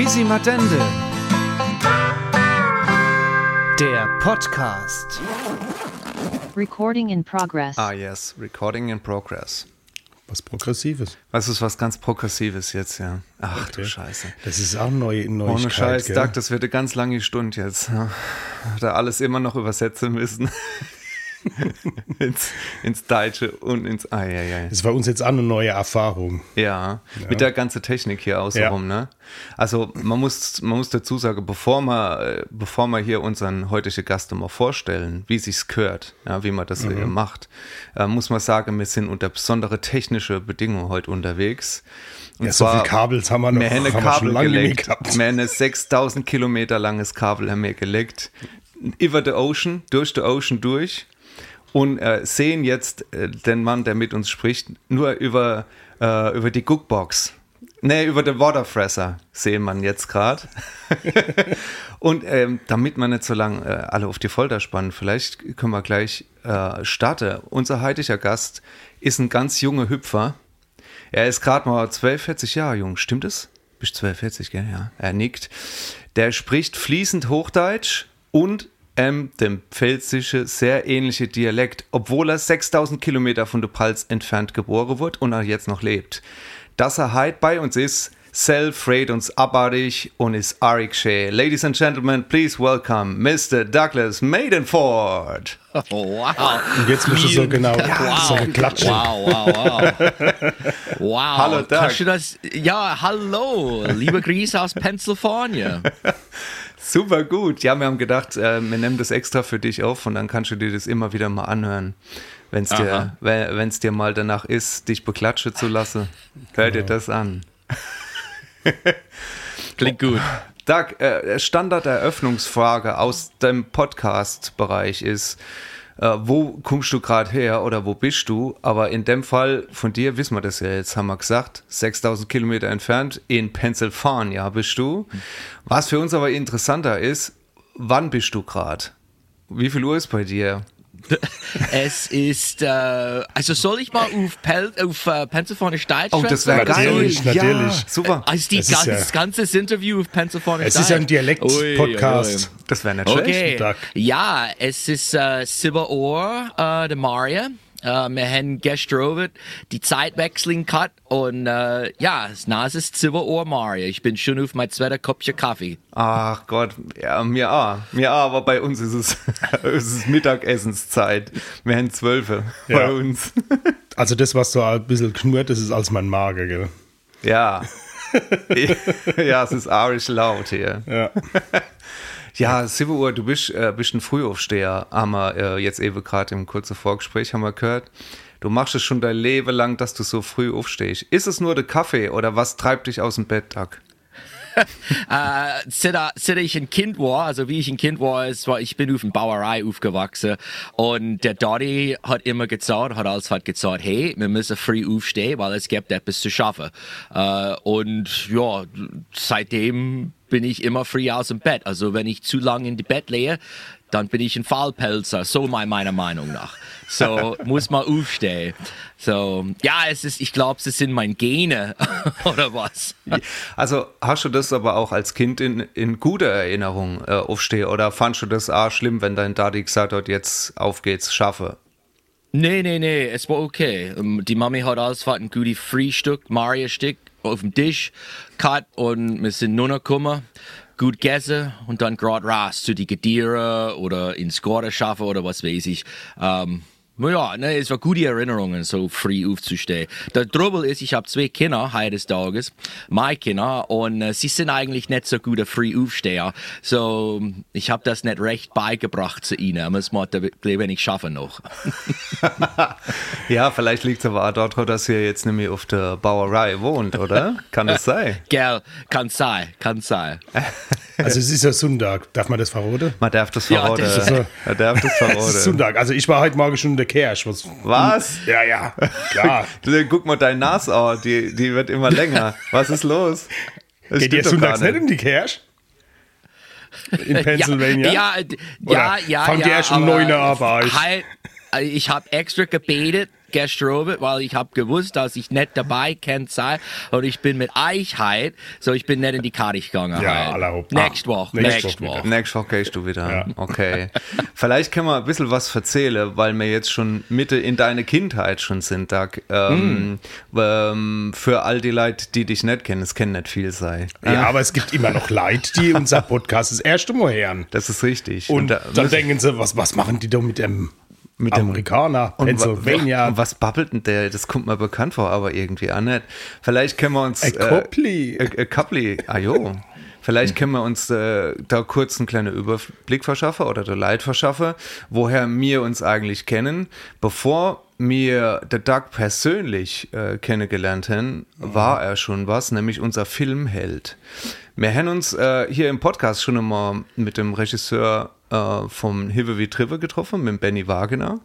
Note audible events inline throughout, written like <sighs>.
Fisi Madende. Der Podcast. Recording in progress. Ah, yes, recording in progress. Was Progressives. Was ist was ganz Progressives jetzt, ja. Ach du Scheiße. Das ist auch neu, Neuigkeit. Ohne Scheiß, gell? Doug, das wird eine ganz lange Stunde jetzt. Da alles immer noch übersetzen müssen. <laughs> ins, ins Deutsche und ins. Ah, ja, ja. Das war uns jetzt auch eine neue Erfahrung. Ja, mit der ganzen Technik hier außenrum, Ja. ne? Also man muss, man muss dazu sagen, bevor wir, bevor wir hier unseren heutigen Gast mal vorstellen, wie sich's gehört, ja, wie man das hier macht, äh, muss man sagen, wir sind unter besondere technische Bedingungen heute unterwegs. Und Ja, so viel Kabels haben wir noch wir haben haben wir schon Kabel lange mehr gelegt. gehabt. Wir haben ein 6000 Kilometer langes Kabel haben wir gelegt. Über the Ocean, durch the Ocean durch und äh, sehen jetzt äh, den Mann, der mit uns spricht, nur über, äh, über die Cookbox. Nee, über den Waterfresser sehen man jetzt gerade. <laughs> und ähm, damit man nicht so lange äh, alle auf die Folter spannen, vielleicht können wir gleich äh, starten. Unser heutiger Gast ist ein ganz junger Hüpfer. Er ist gerade mal 12, 40 Jahre jung, stimmt es? Bist 12, 40, gell? Ja, er nickt. Der spricht fließend Hochdeutsch und ähm, dem pfälzische sehr ähnliche Dialekt, obwohl er 6000 Kilometer von der Pfalz entfernt geboren wurde und er jetzt noch lebt. Dass er heute bei uns ist, self-rate uns abartig und ist arig schä. Ladies and Gentlemen, please welcome Mr. Douglas Maidenford. Wow. Und jetzt musst du so genau so eine Klatsche. Wow, wow, wow. <laughs> Wow. Hallo, Doug. Kannst du das? Ja, hallo. Liebe Grüße aus Pennsylvania. <laughs> Super gut. Ja, wir haben gedacht, äh, wir nehmen das extra für dich auf und dann kannst du dir das immer wieder mal anhören. Wenn es dir, Aha. wenn es dir mal danach ist, dich beklatschen zu lassen, hör dir das an. <laughs> Klingt gut. Doug, äh, Standard-Eröffnungsfrage aus dem Podcast-Bereich ist, äh, wo kommst du gerade her oder wo bist du? Aber in dem Fall von dir wissen wir das ja jetzt, haben wir gesagt, 6000 Kilometer entfernt in Pennsylvania bist du. Was für uns aber interessanter ist, wann bist du gerade? Wie viel Uhr ist bei dir? <laughs> Es ist, äh, also soll ich mal auf, Pel auf äh, Pennsylvania State Oh, das wäre geil. Natürlich, Ja, natürlich. super. Also die Das ist ganz, ja- das ganze Interview auf Pennsylvania Es ist ja ein. Dialekt-Podcast. Das wäre nicht Okay. Ja, es ist äh, 7 Uhr, äh, der Maria. Äh, wir haben gestern die Zeitwechselung gehabt und äh, ja, es na, es ist 7 Uhr, Maria. Ich bin schon auf mein zweiter Kopfchen Kaffee. Ach Gott, ja, mir auch. Mir auch, aber bei uns ist es, <laughs> es ist Mittagessenszeit. Wir haben Zwölfe bei Ja. uns. <laughs> Also das, was so ein bisschen knurrt, das ist als mein Magen, gell? Ja. <laughs> ja, es ist arisch laut hier. Ja. Ja, 7 Uhr, du bist, äh, bist ein Frühaufsteher, haben wir äh, jetzt eben gerade im kurzen Vorgespräch haben wir gehört. Du machst es schon dein Leben lang, dass du so früh aufstehst. Ist es nur der Kaffee oder was treibt dich aus dem Bett, Doug? <laughs> Äh, seit, seit ich ein Kind war, also wie ich ein Kind war, es war ich bin auf einer Bauerei aufgewachsen und der Daddy hat immer gesagt, hat alles hat gesagt, hey, wir müssen früh aufstehen, weil es gibt etwas zu schaffen. Äh, und ja, seitdem bin ich immer früh aus dem Bett. Also wenn ich zu lange in die Bett lehe, dann bin ich ein Fallpelzer, so mein, meiner Meinung nach. So <laughs> muss man aufstehen. So, ja, es ist, ich glaube, es sind meine Gene <laughs> oder was. Also hast du das aber auch als Kind in, in guter Erinnerung äh, aufstehen oder fandst du das auch schlimm, wenn dein Daddy gesagt hat, jetzt auf geht's, schaffe? Nee, nee, nee, es war okay. Ähm, Die Mami hat alles für ein gutes Frühstück, Maria-Stück auf dem Tisch gehabt und wir sind nur noch gekommen, gut gegessen und dann gerade raus zu die Gediere oder ins Garten schaffen oder was weiß ich. Ähm, ja, ne, es war gute Erinnerungen, so früh aufzustehen. Der Trouble ist, ich habe zwei Kinder heute des Tages, meine Kinder, und äh, sie sind eigentlich nicht so gute Frühaufsteher. So, ich habe das nicht recht beigebracht zu ihnen. Das muss man wenn ich schaffe noch. <laughs> Ja, vielleicht liegt es aber auch daran, dass ihr jetzt nämlich auf der Bauerei wohnt, oder? Kann das sein? <laughs> Gell, kann sein, kann sein. <laughs> <laughs> Also es ist ja Sonntag. Darf man das verraten? Man darf das Ja, verraten. das. Man darf das <laughs> Es ist. Sonntag. Also ich war heute Morgen schon in der Kirche. Was? Was? Ja, ja. Klar. <laughs> Guck mal deine Nase an, die, die wird immer länger. Was ist los? Das Geht ihr sonntags nicht in die Kirche? In Pennsylvania? Ja, d- Oder ja, ja. fangt ja, ihr erst um aber 9 Uhr euch? Halt, äh, ich habe extra gebetet gestern Abend, weil ich habe gewusst, dass ich nicht dabei kann sein und ich bin mit euch halt, so ich bin nicht in die Karte gegangen. Ja, halt. Nächste Ah, Woche, nächste nächste Woche Woche. Nächste Woche gehst du wieder. Ja. Okay. <laughs> Vielleicht können wir ein bisschen was erzählen, weil wir jetzt schon Mitte in deine Kindheit schon sind, Doug. Ähm, ähm, für all die Leute, die dich nicht kennen, es kann nicht viel sein. Ja, aber es gibt immer noch Leute, die <laughs> unser Podcast das erste Mal hören. Das ist richtig. Und da dann denken sie, was, was machen die da mit dem Mit dem- Amerikaner, Und wa- Pennsylvania? Und was babbelt denn der? Das kommt mir bekannt vor, aber irgendwie auch nicht. Vielleicht können wir uns. Ein Coupli. Äh, äh, Coupli, ah jo. Vielleicht können wir uns äh, da kurz einen kleinen Überblick verschaffen oder der Leid verschaffen, woher wir uns eigentlich kennen. Bevor wir der Doug persönlich äh, kennengelernt haben, war er schon was, nämlich unser Filmheld. Wir haben uns äh, hier im Podcast schon einmal mit dem Regisseur äh, vom Hive wie Trive getroffen, mit Benny Wagner.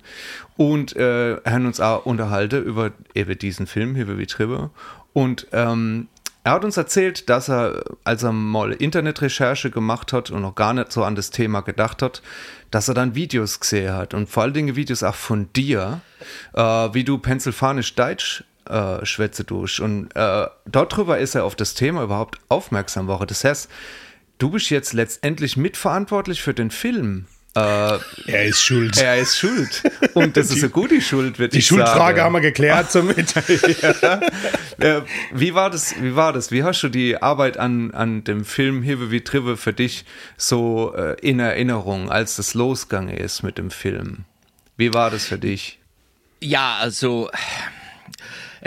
Und äh, haben uns auch unterhalten über eben diesen Film, Hive wie Trive. Und ähm, er hat uns erzählt, dass er, als er mal Internetrecherche gemacht hat und noch gar nicht so an das Thema gedacht hat, dass er dann Videos gesehen hat und vor allen Dingen Videos auch von dir, äh, wie du pennsylvanisch Deutsch äh, schwätze durch. Und äh, darüber ist er auf das Thema überhaupt aufmerksam geworden. Das heißt, du bist jetzt letztendlich mitverantwortlich für den Film. Äh, er ist schuld. er ist schuld. Und das ist eine gute Schuld, würde die ich Schuldfrage sagen. haben wir geklärt <laughs> somit. Äh, wie war das? Wie war das? Wie hast du die Arbeit an, an dem Film Hive wie Trive für dich so äh, in Erinnerung, als das losgegangen ist mit dem Film? Wie war das für dich? Ja, also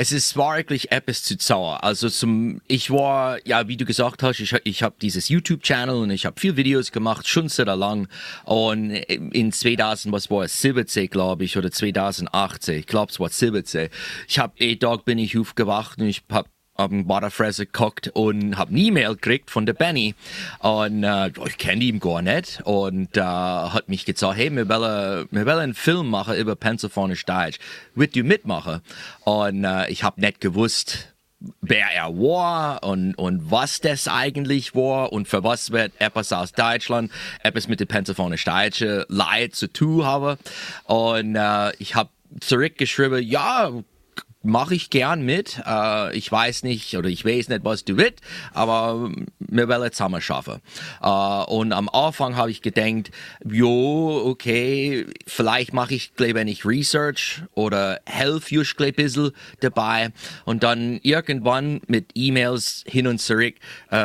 es ist wirklich etwas zu sauer. Also zum, ich war, ja, wie du gesagt hast, ich, ich habe dieses YouTube-Channel und ich habe viel Videos gemacht, schon sehr lang. Und in 2000, was war es, 17, glaube ich, oder 2018, ich glaube es war 17. Ich habe, eh Tag bin ich aufgewacht und ich habe hab einen Butterfresse geguckt und hab eine E-Mail gekriegt von der Benny. Und äh, ich kenne ihn gar nicht. Und äh, hat mich gesagt, hey, wir wollen, wir wollen einen Film machen über Pennsylvania Deutsch. Willst du mitmachen? Und äh, ich hab nicht gewusst, wer er war und, und was das eigentlich war und für was wird etwas aus Deutschland, etwas mit der Pennsylvania Deutsche Leid zu tun haben. Und äh, ich hab zurückgeschrieben, ja, mache ich gern mit. Äh, ich weiß nicht oder ich weiß nicht, was du willst, aber wir wollen zusammen schaffen. Äh, und am Anfang habe ich gedacht, jo, okay, vielleicht mache ich gleich ich Research oder helfe just gleich ein bisschen dabei. Und dann irgendwann mit E-Mails hin und zurück äh,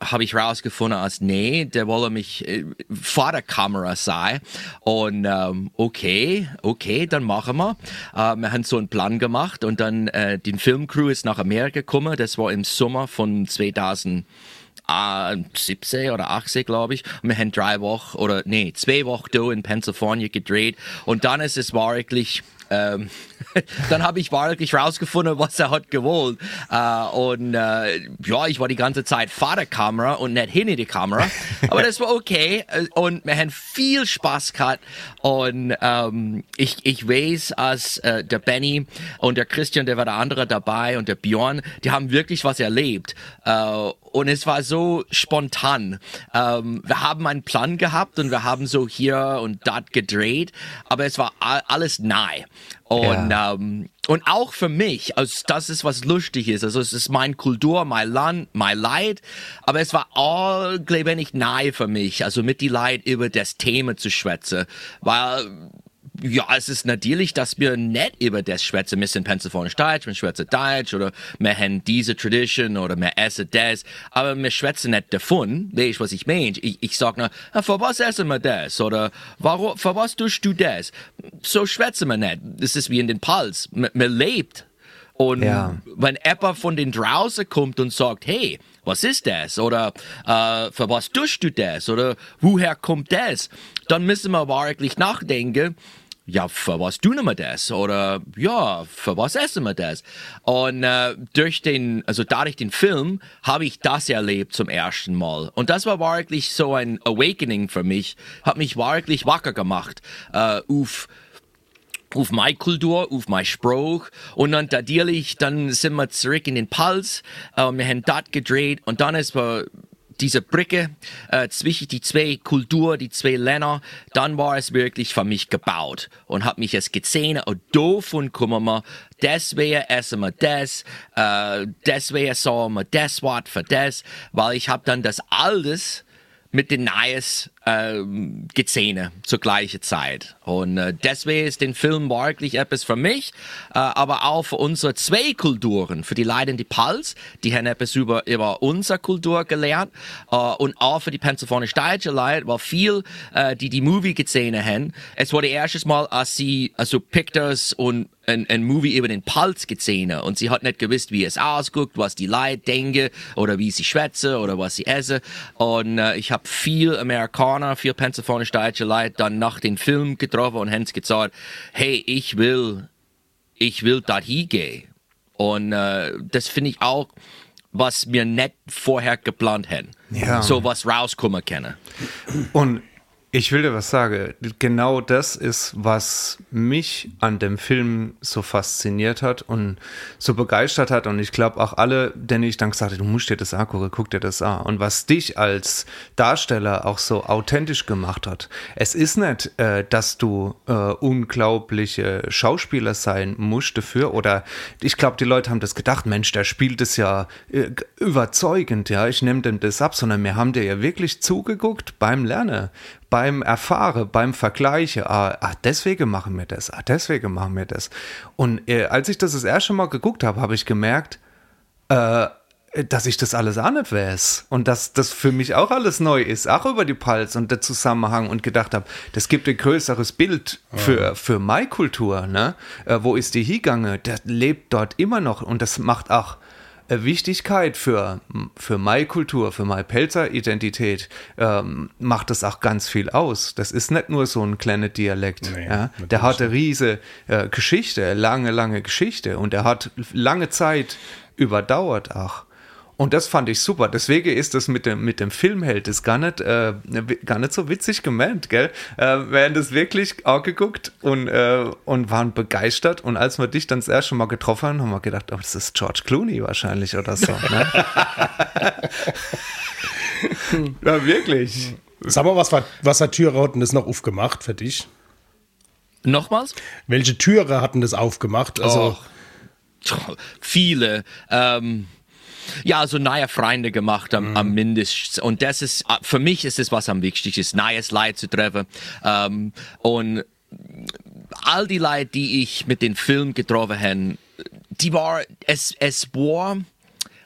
habe ich rausgefunden, als nee, der wolle mich äh, vor der Kamera sein. Und ähm, okay, okay, dann machen wir. Äh, wir haben so einen Plan gemacht und dann äh, die Filmcrew ist nach Amerika gekommen. Das war im Sommer von 2000. Ah, 17 oder 18, glaube ich. Wir haben drei Wochen oder nee, zwei Wochen da in Pennsylvania gedreht. Und dann ist es wirklich ähm, <laughs> dann habe ich wirklich rausgefunden, was er hat gewollt. Äh, und äh, ja, ich war die ganze Zeit vor der Kamera und nicht hinter die Kamera. <laughs> Aber das war okay. Äh, Und wir haben viel Spaß gehabt. Und ähm, ich, ich weiß, als äh, der Benny und der Christian, der war der andere dabei und der Björn, die haben wirklich was erlebt. Und es war so spontan. Ähm, wir haben einen Plan gehabt und wir haben so hier und dort gedreht, aber es war alles nahe. Und, Ja. ähm, und auch für mich, also das ist was lustig ist. Also es ist mein Kultur, mein Land, mein Leid, aber es war all, glaube ich, nahe für mich, also mit die Leid über das Thema zu schwätzen, weil ja, es ist natürlich, dass wir nicht über das schwätzen. Sind Pennsylvania Deutsch, wir schwätzen Deutsch oder wir haben diese Tradition oder wir essen das, aber wir schwätzen nicht davon. Weißt was ich meine? Ich, ich sag nur, "Ah, für was essen wir das? Oder warum, für was tust du das? So schwätzen wir nicht. Das ist wie in den. Man, man lebt. Und Ja. wenn jemand von den draußen kommt und sagt, hey, was ist das? Oder äh, für was tust du das? Oder woher kommt das? Dann müssen wir wirklich nachdenken, ja, für was tun wir das? Oder ja, für was essen wir das? Und äh, durch den, also dadurch den Film habe ich das erlebt zum ersten Mal. Und das war wirklich so ein Awakening für mich, hat mich wirklich wacker gemacht äh, auf auf meine Kultur, auf mein Spruch und dann natürlich, dann sind wir zurück in den Pals, äh, wir haben dort gedreht und dann ist wir diese Brücke äh, zwischen die zwei Kulturen, die zwei Länder, dann war es wirklich für mich gebaut und hat mich es gesehen und davon kommen wir, deswegen essen wir das, äh, deswegen sagen wir das Wort für das, weil ich habe dann das alles mit den Neues äh, gesehen zur gleichen Zeit. Und äh, deswegen ist den Film wirklich etwas für mich, äh, aber auch für unsere zwei Kulturen, für die Leute in die Pals, die haben etwas über, über unsere Kultur gelernt äh, und auch für die pennsylvanisch-deutsche Leute, weil viel, äh, die die Movie gesehen haben, es war das erste Mal, als sie also Pictures und ein, ein Movie über den Pals gesehen und sie hat nicht gewusst, wie es ausguckt, was die Leute denken oder wie sie schwätzen oder was sie essen. Und äh, ich habe viel Amerikaner, viel pennsylvanisch-deutsche Leute dann nach dem Film getroffen und haben gesagt, hey, ich will, ich will da hingehen. Und äh, das finde ich auch, was wir nicht vorher geplant hätten. Ja. So was rauskommen können. Und ich will dir was sagen. Genau das ist, was mich an dem Film so fasziniert hat und so begeistert hat. Und ich glaube auch alle, denen ich dann gesagt habe, du musst dir das angucken, guck dir das an. Und was dich als Darsteller auch so authentisch gemacht hat. Es ist nicht, äh, dass du äh, unglaubliche Schauspieler sein musst dafür. Oder ich glaube, die Leute haben das gedacht, Mensch, der spielt es ja äh, überzeugend, ja, ich nehme dem das ab, sondern wir haben dir ja wirklich zugeguckt beim Lernen beim Erfahren, beim Vergleichen, ah, ach, deswegen machen wir das, ah, deswegen machen wir das. Und äh, als ich das das erste Mal geguckt habe, habe ich gemerkt, äh, dass ich das alles auch nicht weiß und dass das für mich auch alles neu ist, auch über die Pals und der Zusammenhang und gedacht habe, das gibt ein größeres Bild für, für meine Kultur, ne? Äh, wo ist die hingegangen? Der lebt dort immer noch und das macht auch Wichtigkeit für, für meine Kultur, für meine Pelzer-Identität, ähm, macht das auch ganz viel aus. Das ist nicht nur so ein kleiner Dialekt. Nee, ja? Der hat eine riese äh, Geschichte, lange, lange Geschichte und er hat lange Zeit überdauert auch. Und das fand ich super. Deswegen ist das mit dem, mit dem Filmheld ist gar nicht, äh, gar nicht so witzig gemeint, gell? Äh, wir haben das wirklich auch geguckt und, äh, und waren begeistert. Und als wir dich dann das erste Mal getroffen haben, haben wir gedacht, oh, das ist George Clooney wahrscheinlich oder so. Ne? <laughs> ja, wirklich. Sag mal, was, war, was hat Türe hatten das noch aufgemacht für dich? Nochmals? Welche Türe hatten das aufgemacht? Also, Oh, viele. Ähm, ja, also neue Freunde gemacht am, am mindestens. Und das ist, äh, für mich ist es, was am wichtigsten ist, neues Leid zu treffen. Ähm, und all die Leute, die ich mit dem Film getroffen habe, die war, es, es war,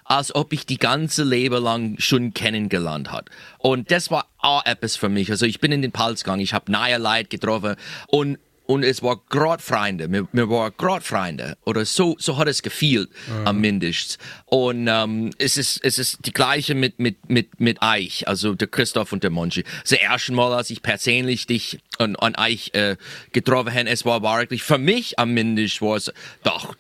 als ob ich die ganze Leben lang schon kennengelernt hat. Und das war auch etwas für mich. Also ich bin in den Pals gegangen, ich habe neue Leute getroffen und und es war gerade Freunde, mir, mir war gerade Freunde oder so so hat es gefühlt am mindestens und ähm, es ist es ist die gleiche mit mit mit mit euch, also der Christoph und der Monchi. Das erste Mal, als ich persönlich dich an, an euch äh, getroffen habe, es war wirklich für mich am mindestens war es doch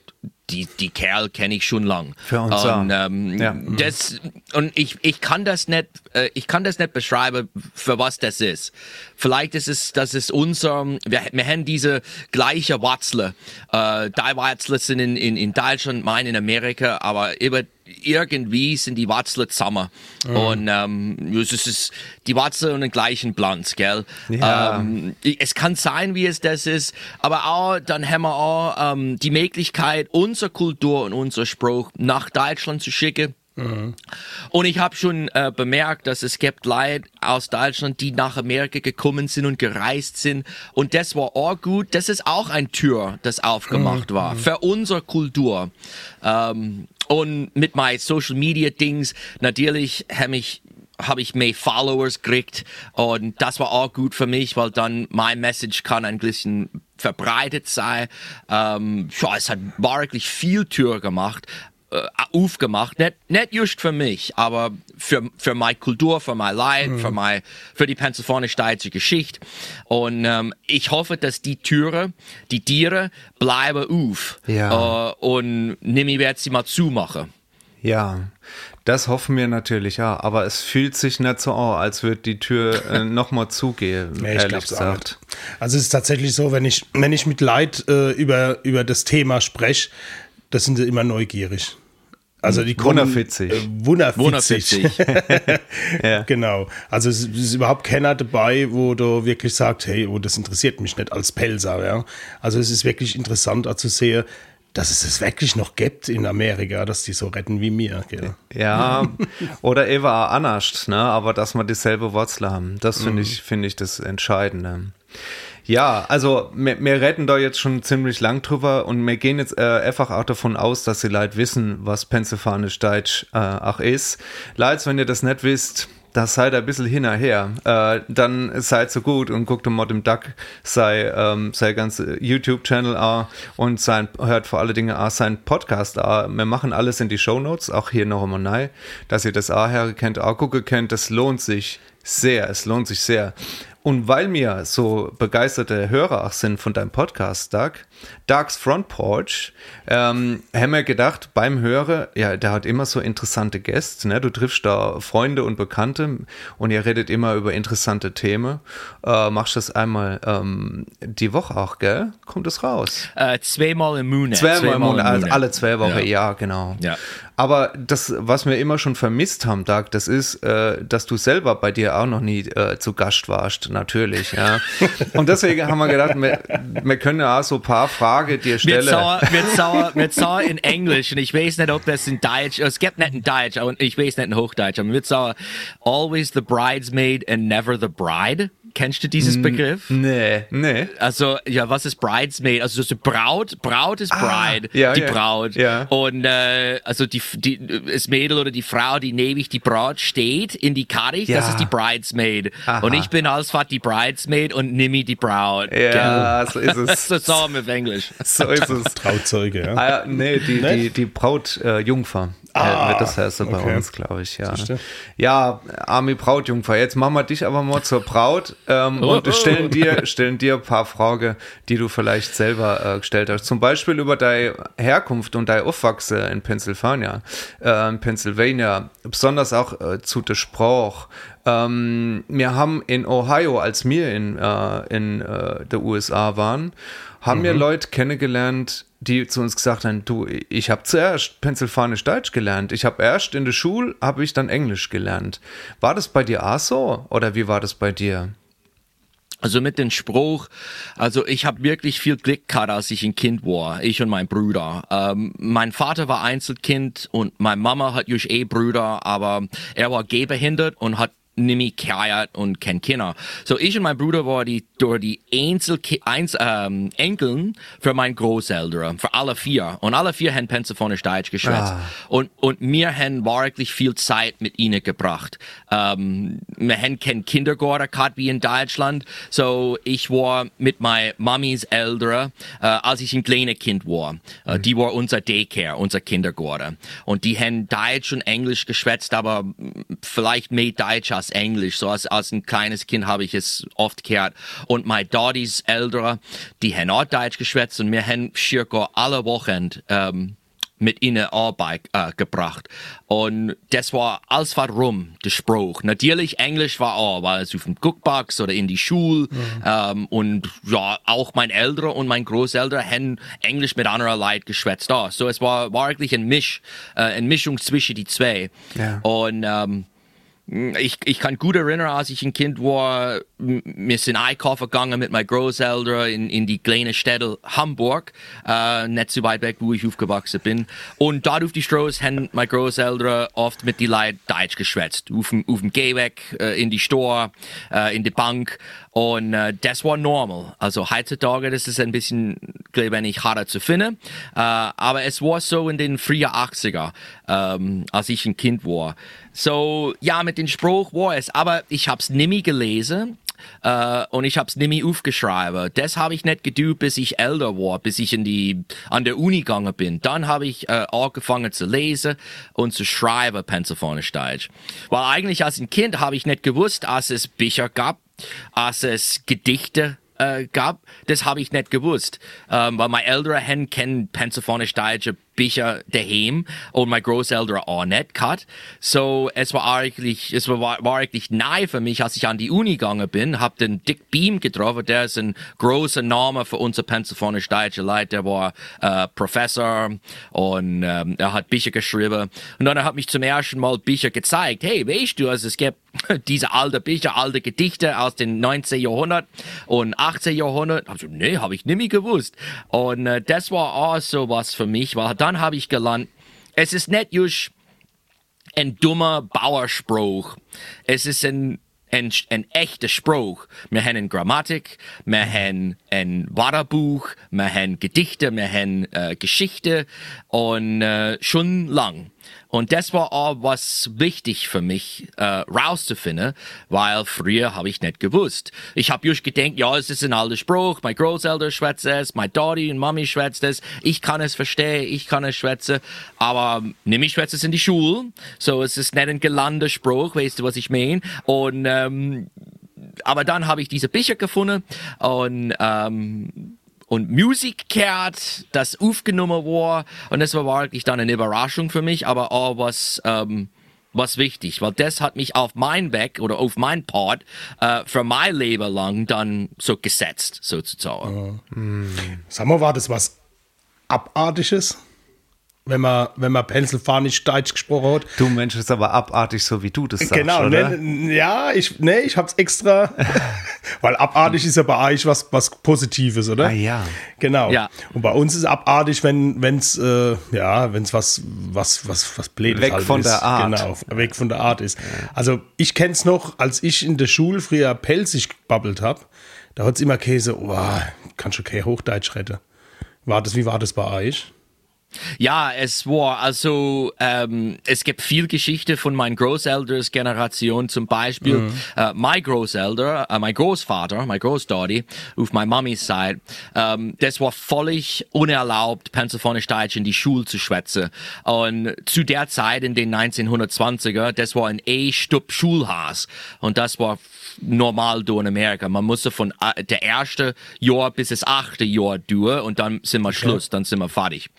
die, die Kerl kenne ich schon lang. Für uns und, ähm, Ja. das, und ich, ich kann das nicht, äh, ich kann das nicht beschreiben, für was das ist. Vielleicht ist es, das ist unser, wir, wir haben diese gleiche Wurzel. Äh, die Wurzeln sind in, in, in Deutschland, meine in Amerika, aber über, irgendwie sind die Wurzeln zusammen. Und ähm, es ist die Wurzeln und den gleichen Platz, gell? Ja. Ähm, es kann sein, wie es das ist, aber auch, dann haben wir auch ähm, die Möglichkeit, unsere Kultur und unser Spruch nach Deutschland zu schicken. Und ich habe schon äh, bemerkt, dass es gibt Leute aus Deutschland, die nach Amerika gekommen sind und gereist sind. Und das war auch gut. Das ist auch ein Tür, das aufgemacht war für unsere Kultur. Ähm, und mit meinen Social Media Dings, natürlich habe ich habe ich mehr Followers gekriegt und das war auch gut für mich, weil dann mein Message kann ein bisschen verbreitet sein. Ähm, ja, es hat wirklich viel Tür gemacht, äh, aufgemacht. Nicht, nicht just für mich, aber für, für meine Kultur, für mein Leid, für, mein, für die pennsylvanisch-deutsche Geschichte. Und ähm, ich hoffe, dass die Türe, die Tiere bleiben auf. Ja. Äh, und Nimi wird sie mal zumachen. Ja, das hoffen wir natürlich, ja. Aber es fühlt sich nicht so an, als würde die Tür äh, <laughs> nochmal zugehen, Nee, ich ehrlich gesagt. Also es ist tatsächlich so, wenn ich, wenn ich mit Leid äh, über, über das Thema spreche, das sind sie immer neugierig. Also die kommen, Wunderfitzig. Äh, wunderfitzig. Wunderfitzig. <laughs> Ja. Genau. Also es ist überhaupt keiner dabei, wo du wirklich sagst, hey, oh, das interessiert mich nicht als Pelzer. Ja? Also es ist wirklich interessant auch zu sehen, dass es es wirklich noch gibt in Amerika, dass die so retten wie mir. Gell? Ja, <laughs> oder Eva Anascht, ne? aber dass wir dieselbe Wurzel haben. Das finde ich, finde ich das Entscheidende. Ja, also wir, wir reden da jetzt schon ziemlich lang drüber und wir gehen jetzt äh, einfach auch davon aus, dass die Leute wissen, was Pennsylvanisch Deutsch äh, auch ist. Leute, wenn ihr das nicht wisst, das seid ein bisschen hinterher. Äh, dann seid so gut und guckt mal dem Duck sei, ähm, sei ganze YouTube-Channel an und sein, hört vor allen Dingen auch seinen Podcast an. Wir machen alles in die Shownotes, auch hier noch einmal rein, dass ihr das auch herkennt, auch gucken könnt. Das lohnt sich sehr, es lohnt sich sehr. Und weil wir so begeisterte Hörer auch sind von deinem Podcast, Doug, Doug's Front Porch, ähm, haben wir gedacht, beim Hören, ja, der hat immer so interessante Gäste, ne? Du triffst da Freunde und Bekannte und ihr redet immer über interessante Themen. Äh, machst das einmal ähm, die Woche auch, gell? Kommt es raus? Äh, zweimal im Monat. Zweimal im Monat, also alle zwei Wochen, ja, Ja. genau. Ja. Aber das, was wir immer schon vermisst haben, Doug, das ist, äh, dass du selber bei dir auch noch nie äh, zu Gast warst, natürlich, ja. <laughs> Und deswegen haben wir gedacht, wir, wir können ja auch so ein paar Fragen dir stellen. wird sauer, wird sauer in Englisch und ich weiß nicht, ob das in Deutsch, es gibt nicht in Deutsch, aber ich weiß nicht in Hochdeutsch, aber wird sauer, always the bridesmaid and never the bride. Kennst du dieses Begriff? Nee, nee. Also, ja, was ist Bridesmaid? Also, ist Braut, Braut ist Bride, Ah, ja, die ja, Braut. ja. Und, äh, also, die, die, das Mädel oder die Frau, die neben die Braut steht, in die Karte, Ja. das ist die Bridesmaid. Aha. Und ich bin als Vater die Bridesmaid und Nimi die Braut. Ja, so ist es. <laughs> so sagen wir auf Englisch. So ist es. Trauzeuge, ja. Ah, nee, die, die, die Braut äh, Jungfer. Ah, wird das heißt bei okay. uns, glaube ich, ja. Siehste? Ja, Army Brautjungfer. Jetzt machen wir dich aber mal zur Braut ähm, und oh. stellen dir, stellen dir ein paar Fragen, die du vielleicht selber äh, gestellt hast. Zum Beispiel über deine Herkunft und dein Aufwachsen in Pennsylvania, äh, in Pennsylvania, besonders auch äh, zu der Sprache. Ähm, wir haben in Ohio, als wir in, äh, in äh, der USA waren, haben wir Leute kennengelernt, die zu uns gesagt haben, du, ich habe zuerst Pennsylvanisch Deutsch gelernt. Ich habe erst in der Schule, habe ich dann Englisch gelernt. War das bei dir auch so? Oder wie war das bei dir? Also mit dem Spruch, also ich habe wirklich viel Glück gehabt, als ich ein Kind war, ich und mein Bruder. Ähm, mein Vater war Einzelkind und meine Mama hat just eh Brüder, aber er war gehbehindert und hat nämlich geheiratet und kein Kinder. So ich und mein Bruder war die durch die Einzel eins, ähm, Enkeln für mein Großeltern, für alle vier. Und alle vier haben Pennsylvanisch Deutsch geschwätzt. Ah. Und, und wir haben wirklich viel Zeit mit ihnen gebracht. Ähm, wir haben keinen Kindergarten gehabt wie in Deutschland. So, ich war mit meiner Mamis Eltern, äh, als ich ein kleines Kind war. Äh, die war unser Daycare, unser Kindergarten. Und die haben Deutsch und Englisch geschwätzt, aber vielleicht mehr Deutsch als Englisch. So, als, als ein kleines Kind habe ich es oft gehört. Und meine Daughtys Eltern, die haben auch Deutsch geschwätzt und wir haben circa alle Wochen, ähm, mit ihnen Arbeit äh, gebracht. Und das war alles warum, der Spruch. Natürlich Englisch war auch, weil es auf dem Cookbox oder in die Schule. Ähm, und ja, auch mein Eltern und mein Großeltern haben Englisch mit anderen Leuten geschwätzt. Da. So es war, war wirklich ein Misch, äh, eine Mischung zwischen die zwei. Ja. Und ähm, ich, ich kann gut erinnern, als ich ein Kind war, wir sind einkaufen gegangen mit meinen Großeltern in, in die kleine Städte Hamburg, äh, nicht so weit weg, wo ich aufgewachsen bin. Und dort auf die Straße haben meine Großeltern oft mit die Leute Deutsch geschwätzt. Auf dem, auf dem Gehweg, äh, in die Store, äh, in die Bank. Und äh, das war normal. Also heutzutage, das ist ein bisschen, glaube ich, harder zu finden. Äh, aber es war so in den frühen 80er, ähm, als ich ein Kind war. So, ja, mit dem Spruch war es. Aber ich habe es nimmer gelesen. Äh, und ich hab's nimmer aufgeschrieben. Das habe ich nicht geduld, bis ich älter war, bis ich in die, an der Uni gegangen bin. Dann habe ich äh, angefangen zu lesen und zu schreiben, Pennsylvanisch Deutsch. Weil eigentlich als ein Kind habe ich nicht gewusst, als es Bücher gab, als es Gedichte äh, gab, das habe ich nicht gewusst. Ähm, weil meine Eltern haben kein Pennsylvanisch Deutsche Bücher daheim und mein Großeltern auch nicht gehabt. So, es war eigentlich, es war, war eigentlich nahe für mich, als ich an die Uni gegangen bin, hab den Dick Beam getroffen, der ist ein großer Name für unser Pennsylvania deutsche Leute, der war äh, Professor und ähm, er hat Bücher geschrieben und dann hat mich zum ersten Mal Bücher gezeigt. Hey, weißt du, also es gibt <laughs> diese alte Bücher, alte Gedichte aus den 19. Jahrhundert und 18. Jahrhundert. Ich, nee, habe ich nicht gewusst. Und äh, das war auch so was für mich, weil dann habe ich gelernt, es ist nicht just ein dummer Bauerspruch. Es ist ein ein, ein echter Spruch. Wir haben Grammatik, wir haben ein Wörterbuch, wir haben Gedichte, wir haben äh, Geschichte und äh, schon lang. Und das war auch was wichtig für mich äh, rauszufinden, weil früher habe ich nicht gewusst. Ich habe just gedacht, ja, es ist ein alter Spruch, mein Großeltern schwätzt es, mein Daddy und Mami schwätzt es, ich kann es verstehen, ich kann es schwätzen, aber nimm ich schwätze es in die Schule, so es ist nicht ein gelandeter Spruch, weißt du, was ich meine? Und ähm, aber dann habe ich diese Bücher gefunden und ähm, und Musik gehört, das aufgenommen war. Und das war wirklich dann eine Überraschung für mich, aber auch was, ähm, was wichtig, weil das hat mich auf mein Weg oder auf mein Part äh, für mein Leben lang dann so gesetzt, sozusagen. Ja. Mhm. Sag mal, war das was Abartiges? Wenn man, wenn man Pennsylvanisch Deutsch gesprochen hat. Du Mensch, ist aber abartig, so wie du das sagst, Genau, oder? Ne, ja, ich, ne, ich hab's extra, <laughs> weil abartig ist ja bei euch was, was Positives, oder? Ah, ja. Genau. Ja. Und bei uns ist abartig, wenn, wenn's, äh, ja, wenn's was, was, was, was Blödes Weg halt von ist. der Art. Genau, weg von der Art ist. Also, ich kenn's noch, als ich in der Schule früher pelzig gebabbelt hab, da hat's immer Käse, oh, kannst du kein Hochdeutsch retten. War das, wie war das bei euch? Ja, es war also ähm, es gibt viel Geschichte von meinen Großelters Generation zum Beispiel. Mhm. Äh, mein Großelter, äh, mein Großvater, mein Großdaddy auf meiner Mamis Seite, ähm, das war völlig unerlaubt, Pennsylvania Deutsch in die Schule zu schwätzen. Und zu der Zeit in den 1920er, das war ein E-Stub Schulhaus und das war normal in Amerika. Man musste von äh, der erste Jahr bis das achte Jahr durch und dann sind wir okay. Schluss, dann sind wir fertig.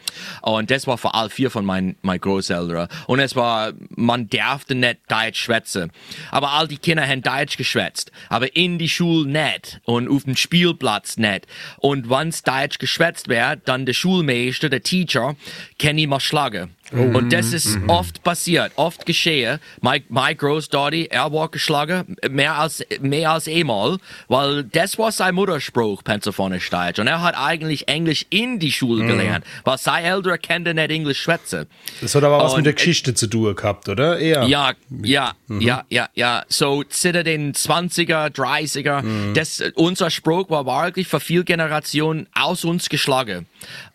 Und das war für all vier von meinen, meinen Großeltern. Und es war, man darfte nicht Deutsch schwätzen. Aber all die Kinder haben Deutsch geschwätzt. Aber in die Schule nicht. Und auf dem Spielplatz nicht. Und wenn's Deutsch geschwätzt wird, dann der Schulmeister, der Teacher, kann ihn mal schlagen. Oh. Und das ist mhm. oft passiert, oft geschehen. Mein, mein Großdaddy, er war geschlagen, mehr als, mehr als einmal, weil das war sein Mutterspruch, Pennsylvania Deutsch. Und er hat eigentlich Englisch in die Schule mhm. gelernt, weil seine Eltern kennen nicht Englisch schwätzen. Das hat aber was Und, mit der Geschichte zu tun gehabt, oder? Eher. Ja, ja, mhm. ja, ja, ja. So, seit den 20er, 30er, mhm. das, unser Spruch war wirklich für viele Generationen aus uns geschlagen.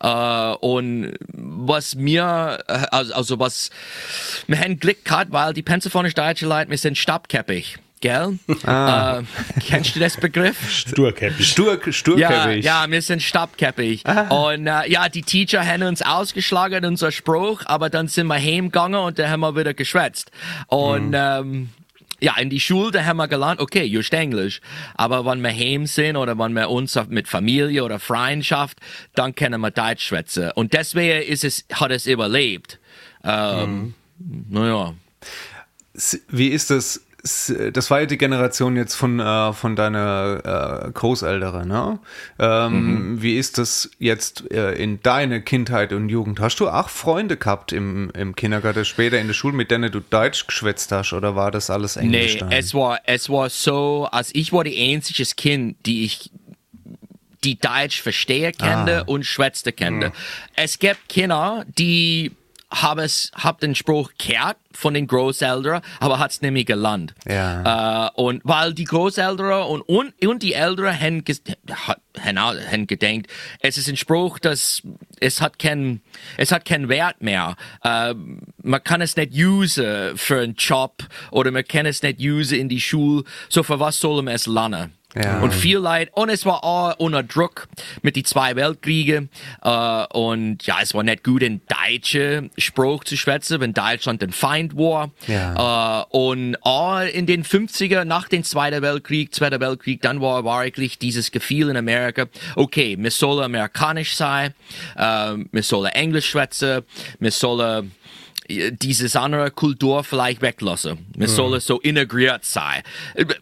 Uh, und was mir, also, also was, wir haben Glück gehabt, weil die Pennsylvania deutsche Leute, wir sind stabkäppig. Gell? Ah. Äh, kennst du das Begriff? Sturkäppig. Stur, sturkäppig. Ja, ja, wir sind stabkäppig. Ah. Und äh, ja, die Teacher haben uns ausgeschlagen, unser Spruch, aber dann sind wir heimgegangen und dann haben wir wieder geschwätzt. Und mhm. ähm, ja, in die Schule, da haben wir gelernt, okay, just Englisch. Aber wenn wir heim sind oder wenn wir uns mit Familie oder Freundschaft, dann können wir Deutsch schwätzen. Und deswegen ist es, hat es überlebt. Ähm, mhm. Naja. Wie ist das? Das war ja die Generation jetzt von, äh, von deiner äh, Großeltern, ne? Ähm, mhm. Wie ist das jetzt äh, in deiner Kindheit und Jugend? Hast du auch Freunde gehabt im, im Kindergarten, später in der Schule, mit denen du Deutsch geschwätzt hast, oder war das alles Englisch? Nee, dann? es war, es war so, als ich war die einzige Kind, die ich die Deutsch verstehe kenne ah. und schwätzte kenne. Mhm. Es gibt Kinder, die habe es, hab den Spruch gehört von den Großeltern, aber hat's nämlich gelernt. Ja. Äh, und weil die Großeltern und, und, und die Eltern haben, haben, haben gedacht, es ist ein Spruch, dass es hat kein, es hat keinen Wert mehr. Äh, man kann es nicht usen für einen Job oder man kann es nicht usen in die Schule. So für was soll man es lernen? Ja. Und viel Leid. Und es war auch unter Druck mit die zwei Weltkriege. Äh, und ja, es war nicht gut, in deutsche Spruch zu schwätzen, wenn Deutschland ein Feind war. Ja. Äh, und auch in den 50er, nach dem Zweiten Weltkrieg, Zweiter Weltkrieg, dann war wirklich dieses Gefühl in Amerika, okay, wir sollen amerikanisch sein, äh, wir sollen Englisch schwätzen, wir sollen dieses andere Kultur vielleicht weglassen. Wir sollen so integriert sein.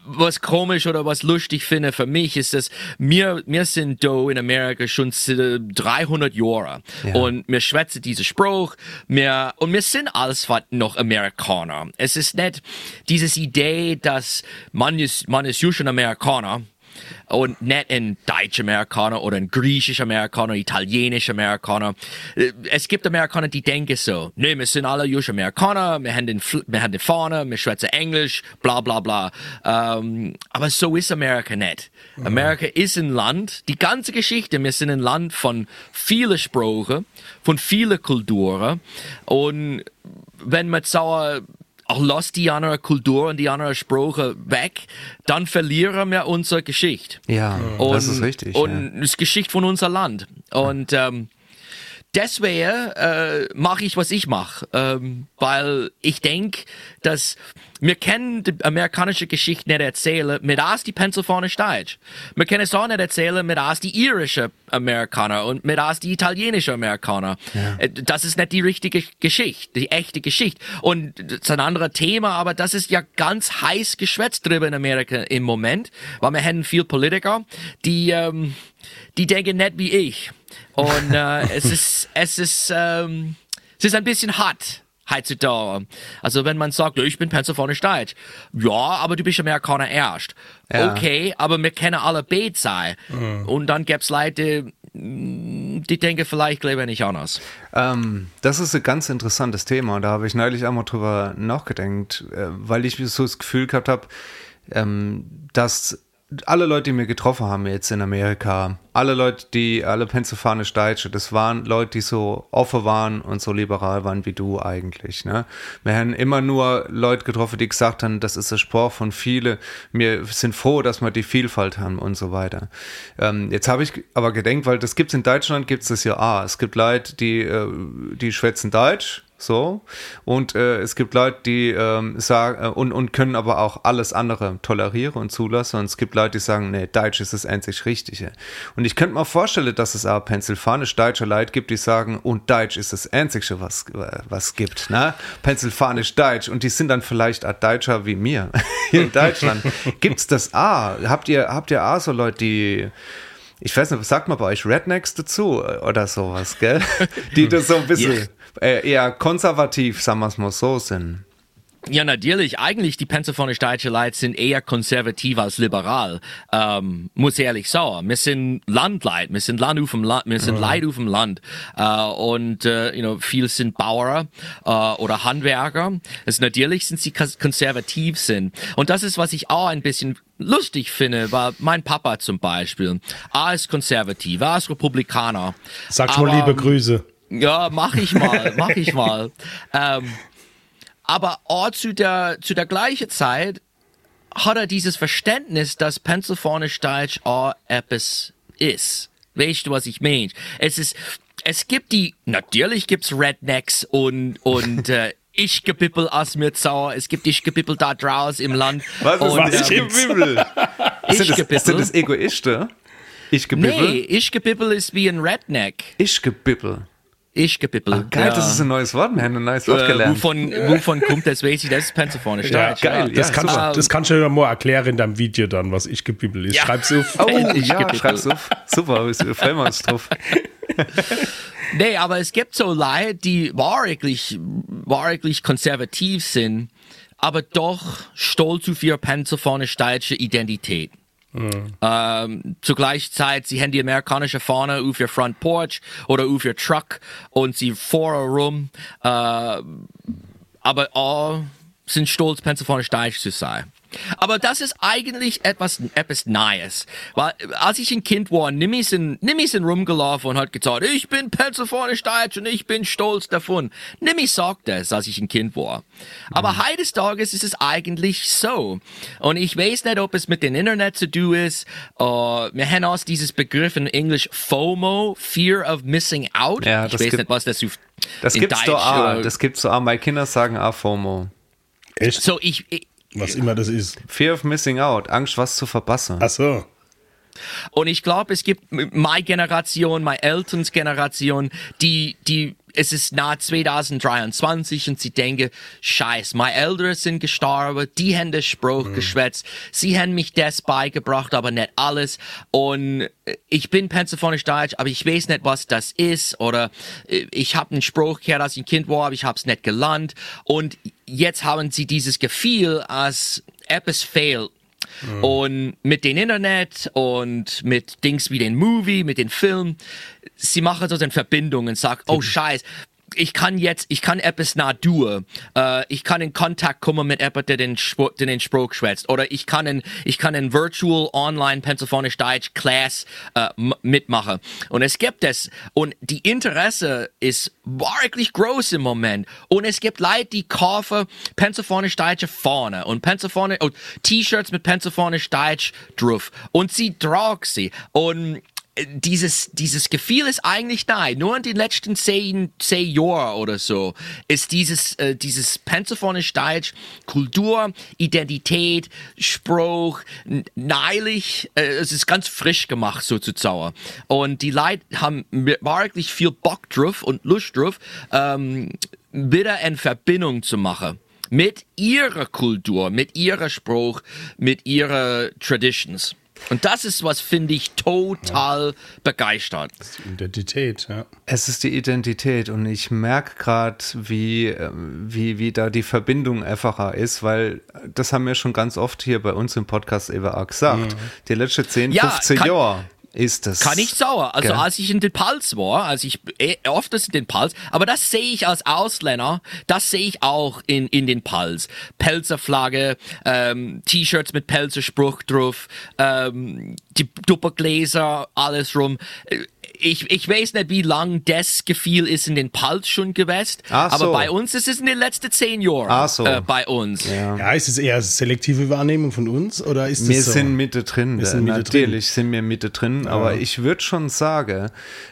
Was komisch oder was lustig finde für mich ist, dass wir, wir sind da in Amerika schon seit 300 Jahre Ja. und wir schwätzen diesen Spruch, wir, und wir sind alles was noch Amerikaner. Es ist nicht dieses Idee, dass man ist, man ist ja schon Amerikaner, und nicht ein Deutsch-Amerikaner oder ein Griechisch-Amerikaner, Italienisch-Amerikaner. Äh, Es gibt Amerikaner, die denken so, nee, wir sind alle just Amerikaner, wir haben den, wir haben die Fahne, wir schwätzen Englisch, bla bla bla. Ähm, aber so ist Amerika nicht. Amerika ist ein Land, die ganze Geschichte, wir sind ein Land von vielen Sprachen, von vielen Kulturen und wenn man sauer auch lass die andere Kultur und die andere Sprache weg, dann verlieren wir unsere Geschichte. Ja, Und, das ist richtig. Und das ist Geschichte von unser Land. Und ähm, deswegen äh, mache ich, was ich mache. Ähm, weil ich denke, dass wir können die amerikanische Geschichte nicht erzählen mit as die Pennsylvania Deutsch. Wir können es auch nicht erzählen mit as die irische Amerikaner und mit as die italienische Amerikaner. Äh, Das ist nicht die richtige Geschichte, die echte Geschichte. Und das ist ein anderes Thema, aber das ist ja ganz heiß geschwätzt drüber in Amerika im Moment, weil wir haben viel Politiker, die ähm, die denken nicht wie ich. Und äh, es ist, es ist, ähm, es ist ein bisschen hart heutzutage. Also wenn man sagt, ich bin Pennsylvania Deutsch. Ja, aber du bist Amerikaner erst. Ja. Okay, aber wir können alle beide sein. Und dann gibt's Leute, mm, die denken vielleicht lieber nicht anders. Ähm, das ist ein ganz interessantes Thema und da habe ich neulich einmal drüber nachgedacht, äh, weil ich so das Gefühl gehabt habe, ähm, dass alle Leute, die mir getroffen haben jetzt in Amerika, alle Leute, die, alle pennsylvanisch Deutsche, das waren Leute, die so offen waren und so liberal waren wie du eigentlich. Ne? Wir haben immer nur Leute getroffen, die gesagt haben, das ist der Spruch von viele. Wir sind froh, dass wir die Vielfalt haben und so weiter. Ähm, jetzt habe ich aber gedenkt, weil das gibt's in Deutschland, gibt's das ja auch. Es gibt Leute, die, äh, die schwätzen Deutsch, so. Und äh, es gibt Leute, die ähm, sagen äh, und, und können aber auch alles andere tolerieren und zulassen. Und es gibt Leute, die sagen, nee, Deutsch ist das einzig Richtige. Und ich könnte mir vorstellen, dass es auch pennsylvanisch-deutsche Leute gibt, die sagen, und Deutsch ist das Einzige, was was gibt. Ne? Pennsylvanisch-Deutsch. Und die sind dann vielleicht auch Deutscher wie mir <laughs> hier in <laughs> Deutschland. Gibt's das auch? Habt ihr, habt ihr auch so Leute, die ich weiß nicht, was sagt man bei euch? Rednecks dazu oder sowas, gell? <laughs> Die das so ein bisschen äh, eher konservativ, sagen wir es mal so, sind. Ja, natürlich. Eigentlich die pennsylvanisch deutsche Leute sind eher konservativ als liberal. Ähm, muss ehrlich sagen. Wir sind Landleute, wir sind Land auf dem Land, wir sind Leute auf dem Land. Äh, und äh, you know, viel sind Bauern äh, oder Handwerker. Es natürlich sind sie konservativ sind. Und das ist, was ich auch ein bisschen lustig finde, weil mein Papa zum Beispiel, er ist konservativ, er ist Republikaner. Sag schon mal liebe Grüße. Ja, mach ich mal, mach ich mal. <laughs> Ähm, aber auch zu der, zu der gleichen Zeit hat er dieses Verständnis, dass Pennsylvanisch Deutsch auch etwas ist. Weißt du, was ich meine? Es ist, es gibt die, natürlich gibt's Rednecks und, und, äh, <laughs> ich gebippel aus mir Zauer, es gibt ich gebippel da draußen im Land. Was ist und, das? ähm, Ich gebibbel. Ich <laughs> Sind das, gebibbel? sind das Egoisten? Ich gebibbel? Nee, ich gebippel ist wie ein Redneck. Ich gebibbel. Ich gebippel. Geil, ja. das ist ein neues Wort. Wir haben ein neues Wort Äh, gelernt. wovon, wovon kommt das, weiß ich, das ist Pennsylvanisch Ja, geil, Das, Ja, kannst, super. du, das kannst du ja mal erklären in deinem Video dann, was ich gebibbel ist. Ja. Schreib's auf. Oh, Ich ja, schreib's auf. Super, wir freuen wir uns drauf. <laughs> Nee, aber es gibt so Leute, die wirklich, wirklich konservativ sind, aber doch stolz auf ihre pennsylvanisch-deutsche Identität. Ähm, zur gleichen Zeit, sie haben die amerikanische Fahne auf ihr Front Porch oder auf ihr Truck und sie fahren rum, äh, aber auch sind stolz, pennsylvanisch-deutsch zu sein. Aber das ist eigentlich etwas, etwas Neues. Weil, als ich ein Kind war, nimm ich in, nimm ich in rumgelaufen und hat gesagt, ich bin pennsylvanisch Deutsch und ich bin stolz davon. Nimm ich sagt das, als ich ein Kind war. Aber mhm. heutes Tages ist es eigentlich so. Und ich weiß nicht, ob es mit dem Internet zu tun ist. Uh, wir haben auch dieses Begriff in Englisch FOMO, Fear of Missing Out. Ja, ich weiß gibt, nicht, was das Das gibt's Deutsch, doch auch. Das gibt's doch auch. Meine Kinder sagen auch FOMO. Echt? So, ich, ich was immer das ist. Fear of Missing Out, Angst, was zu verpassen. Ach so. Und ich glaube, es gibt meine Generation, meine Elterns Generation, die, die es ist nahe 2023 und sie denken, scheiß, meine Eltern sind gestorben, die haben den Spruch mhm. geschwätzt, sie haben mich das beigebracht, aber nicht alles. Und ich bin pensionisch Deutsch, aber ich weiß nicht, was das ist oder äh, ich habe einen Spruch gehört, als ich ein Kind war, aber ich habe es nicht gelernt. Und jetzt haben sie dieses Gefühl, als etwas fehlt Mhm. Und mit dem Internet und mit Dings wie den Movie, mit den Film, sie machen so eine Verbindung und sagen, oh scheiß, ich kann jetzt, ich kann etwas nah tun. Äh, ich kann in Kontakt kommen mit jemandem, der den, Spruch, der den Spruch schwätzt. Oder ich kann in, ich kann in Virtual Online Pennsylvanisch Deutsch Class äh, mitmachen. Und es gibt es. Und die Interesse ist wirklich groß im Moment. Und es gibt Leute, die kaufen Pennsylvanisch Deutsche vorne und Pennsylvanisch, oh, T-Shirts mit Pennsylvanisch Deutsch drauf. Und sie tragen sie. Und dieses, dieses Gefühl ist eigentlich da. Nur in den letzten zehn, zehn Jahren oder so ist dieses, äh, dieses pensiophonisch Deutsch Kultur, Identität, Spruch, neulich, äh, es ist ganz frisch gemacht sozusagen. Und die Leute haben wirklich viel Bock drauf und Lust drauf, ähm, wieder in Verbindung zu machen mit ihrer Kultur, mit ihrer Spruch, mit ihrer Traditions. Und das ist was, finde ich, total ja. begeistert. Die Identität, ja. Es ist die Identität und ich merke gerade, wie, äh, wie, wie da die Verbindung einfacher ist, weil das haben wir schon ganz oft hier bei uns im Podcast eben auch gesagt. Mhm. Die letzten 10, ja, 15 Jahre ist das. Kann ich sauer. Also gell? als ich in den Pals war, als ich äh, oft in den Pals, aber das sehe ich als Ausländer, das sehe ich auch in, in den Pals. Pelzerflagge, ähm, T-Shirts mit Pelzerspruch drauf, ähm, die Doppelgläser, alles rum. Äh, ich, ich weiß nicht, wie lang das Gefühl ist in den Pulse schon gewesen, Ach aber so. bei uns ist es in den letzten zehn Jahren so. äh, bei uns. Ja. ja, ist es eher selektive Wahrnehmung von uns oder ist Wir so? sind Mitte drin. Wir sind Mitte Natürlich drin. sind wir Mitte drin, ja. aber ich würde schon sagen,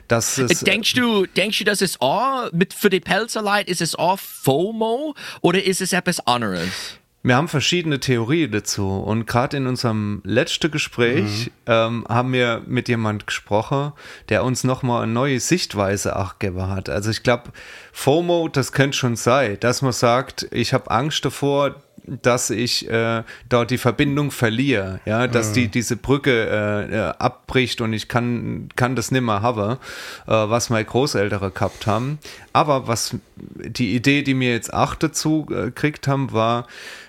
dass es... Äh, denkst du, denkst du, dass es auch, mit, für die Pelzerleute, ist es auch FOMO oder ist es etwas anderes? Wir haben verschiedene Theorien dazu und gerade in unserem letzten Gespräch mhm. ähm, haben wir mit jemand gesprochen, der uns nochmal eine neue Sichtweise auch gegeben hat. Also ich glaube, FOMO, das könnte schon sein, dass man sagt, ich habe Angst davor, dass ich äh, dort die Verbindung verliere, ja, dass die diese Brücke äh, äh, abbricht und ich kann kann das nimmer haben, äh, was meine Großeltern gehabt haben. Aber was die Idee, die mir jetzt auch dazu äh, gekriegt haben, war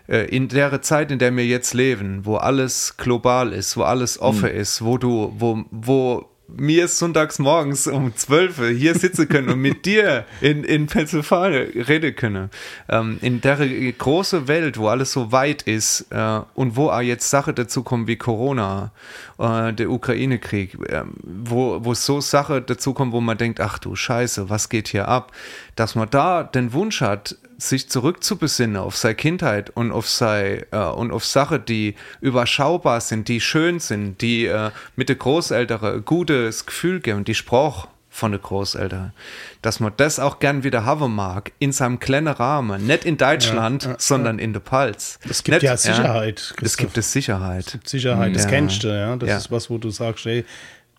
äh, in der Zeit, in der wir jetzt leben, wo alles global ist, wo alles offen mhm. ist, wo du, wo, wo mir sonntags morgens um 12 hier sitzen können und mit dir in, in Pennsylvania reden können. Ähm, in der großen Welt, wo alles so weit ist äh, und wo auch jetzt Sachen dazu kommen wie Corona, äh, der Ukraine-Krieg, äh, wo, wo so Sachen dazu kommen, wo man denkt, ach du Scheiße, was geht hier ab? Dass man da den Wunsch hat, sich zurückzubesinnen auf seine Kindheit und auf sei äh, und auf Sachen, die überschaubar sind, die schön sind, die äh, mit den Großeltern ein gutes Gefühl geben, die Sprach von den Großeltern, dass man das auch gern wieder haben mag, in seinem kleinen Rahmen, nicht in Deutschland, ja, ja, sondern ja. in der Palz. Es gibt nicht, ja Sicherheit. Es gibt es Sicherheit. Es gibt Sicherheit, das kennst du, ja. Das ist was, wo du sagst, ey,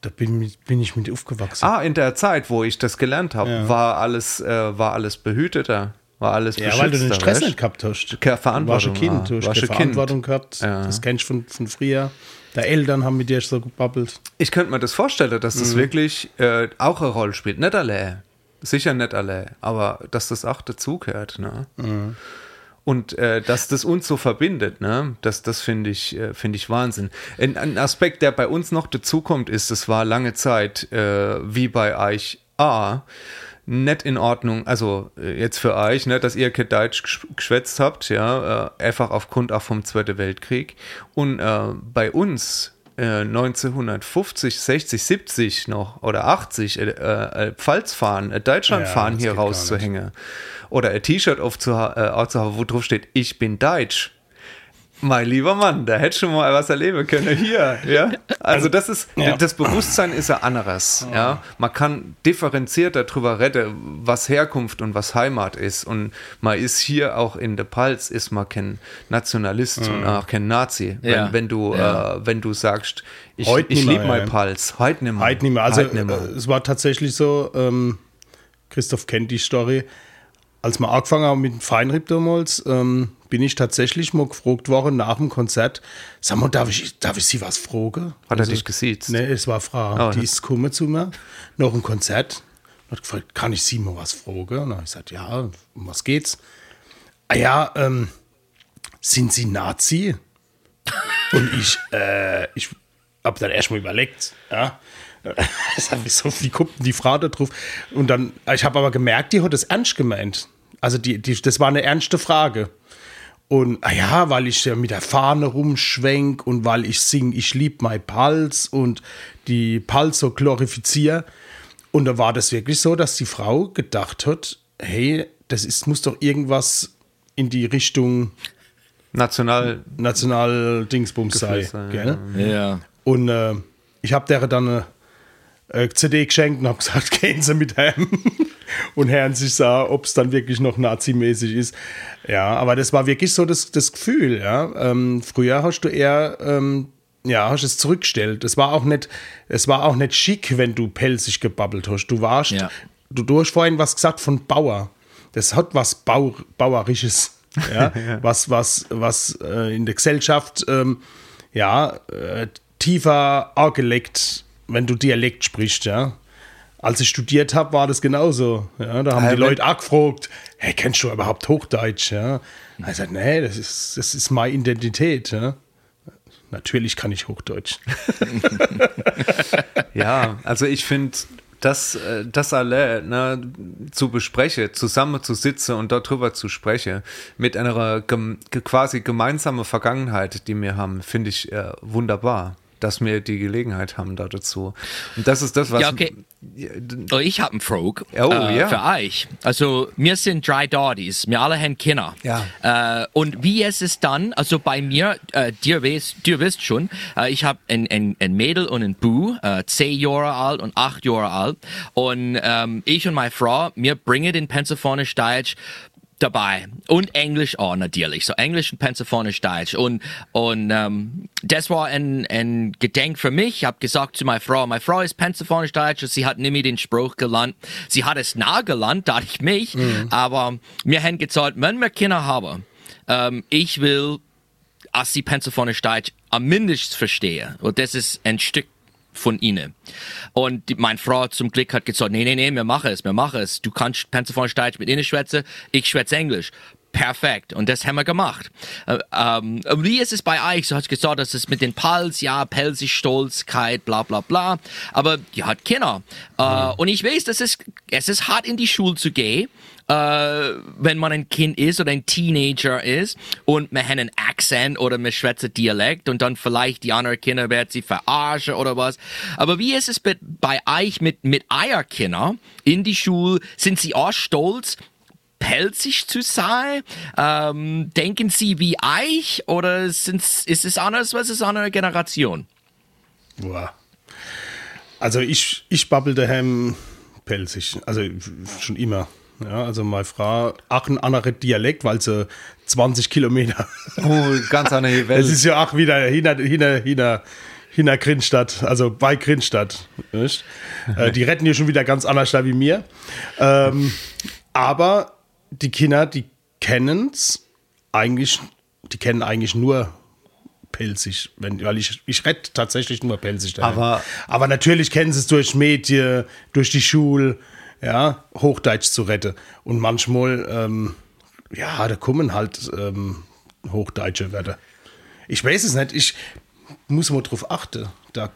da bin, bin, ich mit aufgewachsen. Ah, in der Zeit, wo ich das gelernt habe, war alles, äh, war alles behüteter war alles Ja, weil du den Stress nicht gehabt hast. Keine Verantwortung. Du warst ein Kind, du hast keine Verantwortung gehabt. Ja. Das kennst du von, von früher. Die Eltern haben mit dir so gebabbelt. Ich könnte mir das vorstellen, dass das mhm. wirklich äh, auch eine Rolle spielt. Nicht alle. Sicher nicht alle. Aber dass das auch dazugehört. Ne? Mhm. Und äh, dass das uns so verbindet, ne? das, das finde ich, äh, find ich Wahnsinn. Ein, ein, Aspekt, der bei uns noch dazukommt, ist, es war lange Zeit, äh, wie bei euch A, nicht in Ordnung, also äh, jetzt für euch, ne, dass ihr kein Deutsch gesch- geschwätzt habt, ja, äh, einfach aufgrund auch vom Zweiten Weltkrieg. Und äh, bei uns äh, 1950, 60, 70 noch oder 80 äh, Pfalz fahren, Deutschland fahren hier rauszuhängen. Oder ein T-Shirt aufzuha- aufzuhaben, wo drauf steht, ich bin Deutsch. Mein lieber Mann, da hätte schon mal was erleben können hier, ja. Also das ist, Ja. das Bewusstsein ist ja anderes, ja. Man kann differenzierter darüber reden, was Herkunft und was Heimat ist. Und man ist hier auch in der Palz, ist man kein Nationalist und auch kein Nazi. Ja. Wenn, wenn du, Ja. äh, wenn du sagst, ich, Heute ich liebe mein ja. Palz, heute nicht mehr. Heute nicht mehr. Also Heute nicht mehr. äh, es war tatsächlich so, ähm, Christoph kennt die Story, als wir angefangen haben mit dem Feinripp damals, ähm, bin ich tatsächlich mal gefragt worden nach dem Konzert, sag mal, darf ich, darf ich Sie was fragen? Hat er dich gesiezt? Nee, es war Frau, Oh, die ja. ist gekommen zu mir, nach dem Konzert, hat gefragt, kann ich Sie mal was fragen? Und dann habe ich gesagt, ja, um was geht's? Ah ja, ähm, sind Sie Nazi? <laughs> Und ich, äh, ich habe dann erstmal überlegt, ja. <laughs> So, wie guckt denn die Frau da drauf? Und dann, ich habe aber gemerkt, die hat das ernst gemeint. Also die, die, das war eine ernste Frage. Und ah ja, weil ich ja mit der Fahne rumschwenk und weil ich sing, ich lieb mein Pals und die Pals so glorifiziere. Und da war das wirklich so, dass die Frau gedacht hat, hey, das ist, muss doch irgendwas in die Richtung National, National-Dingsbums sei. sein, Gell? Ja. Und äh, ich habe der dann eine äh, CD geschenkt und habe gesagt, <laughs> gehen Sie mit heim und hören sich sah, ob es dann wirklich noch nazimäßig ist. Ja, aber das war wirklich so das, das Gefühl. Ja? Ähm, früher hast du eher ähm, ja, hast es zurückgestellt. Es war auch nicht, es war auch nicht schick, wenn du pelzig gebabbelt hast. Du warst, Ja. du, du hast vorhin was gesagt von Bauer. Das hat was Bau, Bauerisches. Ja? <laughs> Was, was, was äh, in der Gesellschaft ähm, ja, äh, tiefer angelegt, wenn du Dialekt sprichst, ja. Als ich studiert habe, war das genauso. Ja, da haben Ah, die Leute auch gefragt, hey, kennst du überhaupt Hochdeutsch? Ja. Hab ich gesagt, nee, das ist, das ist meine Identität. Ja. Natürlich kann ich Hochdeutsch. <laughs> Ja, also ich finde, das, äh, das alle ne, zu besprechen, zusammen zu sitzen und darüber zu sprechen, mit einer gem ge- quasi gemeinsamen Vergangenheit, die wir haben, finde ich äh, wunderbar, dass wir die Gelegenheit haben da dazu. Und das ist das, was. Ja, okay. Oh, ich habe einen Frage Oh, äh, ja. für euch. Also, wir sind drei Daddies, wir alle haben Kinder. Ja. Äh, und wie ist es dann, also bei mir, äh, dir, weißt, dir wisst schon, äh, ich habe ein, ein, ein Mädel und ein Bu, äh, zehn Jahre alt und acht Jahre alt. Und ähm, ich und meine Frau, wir bringen den Pensaphonisch Deutsch dabei. Und Englisch auch natürlich so Englisch und Pensaphonisch Deutsch. Und und ähm, das war ein, ein Gedenk für mich. Ich habe gesagt zu meiner Frau meine Frau ist Pensaphonisch Deutsch und sie hat mehr den Spruch gelernt. Sie hat es nah gelernt <laughs> da ich mich. Aber mir haben gesagt wenn wir Kinder haben ähm, ich will als sie Pensaphonisch Deutsch am mindestens verstehe und das ist ein Stück von ihnen. Und die, meine Frau zum Glück hat gesagt, nee, nee, nee, wir machen es, wir machen es. Du kannst Pensaphonisch Deutsch mit ihnen schwätzen, ich schwätze Englisch. Perfekt. Und das haben wir gemacht. Äh, ähm, wie ist es bei euch? So hast du gesagt, dass es mit den Pals, ja, Pelzig, Stolzkeit, bla, bla, bla. Aber die hat Kinder. Äh, und ich weiß, dass es, es ist hart in die Schule zu gehen äh, wenn man ein Kind ist oder ein Teenager ist und man hat einen Akzent oder man schwätzt Dialekt und dann vielleicht die anderen Kinder werden sie verarschen oder was. Aber wie ist es bei, bei euch mit, mit Kinder in die Schule? Sind sie auch stolz? pelzig zu sein? Ähm, denken sie wie euch oder sind's, ist es anders? Was ist andere Generation? Boah. Also ich, ich babbel daheim pelzig. Also schon immer. Ja, also meine Frau, auch ein anderer Dialekt, weil sie 20 Kilometer. Oh, ganz andere <laughs> Es Welt. ist ja auch wieder hinter, hinter, hinter, hinter Grinstadt, also bei Grinstadt. Äh, die retten hier schon wieder ganz anders da wie mir. Ähm, aber die Kinder, die kennen es eigentlich, die kennen eigentlich nur pelzig, wenn, weil ich, ich rette tatsächlich nur pelzig. daheim. Aber- aber natürlich kennen sie es durch Medien, durch die Schule, ja, Hochdeutsch zu retten. Und manchmal, ähm, ja, da kommen halt ähm, hochdeutsche Wörter. Ich weiß es nicht, ich muss mal drauf achten, Doug.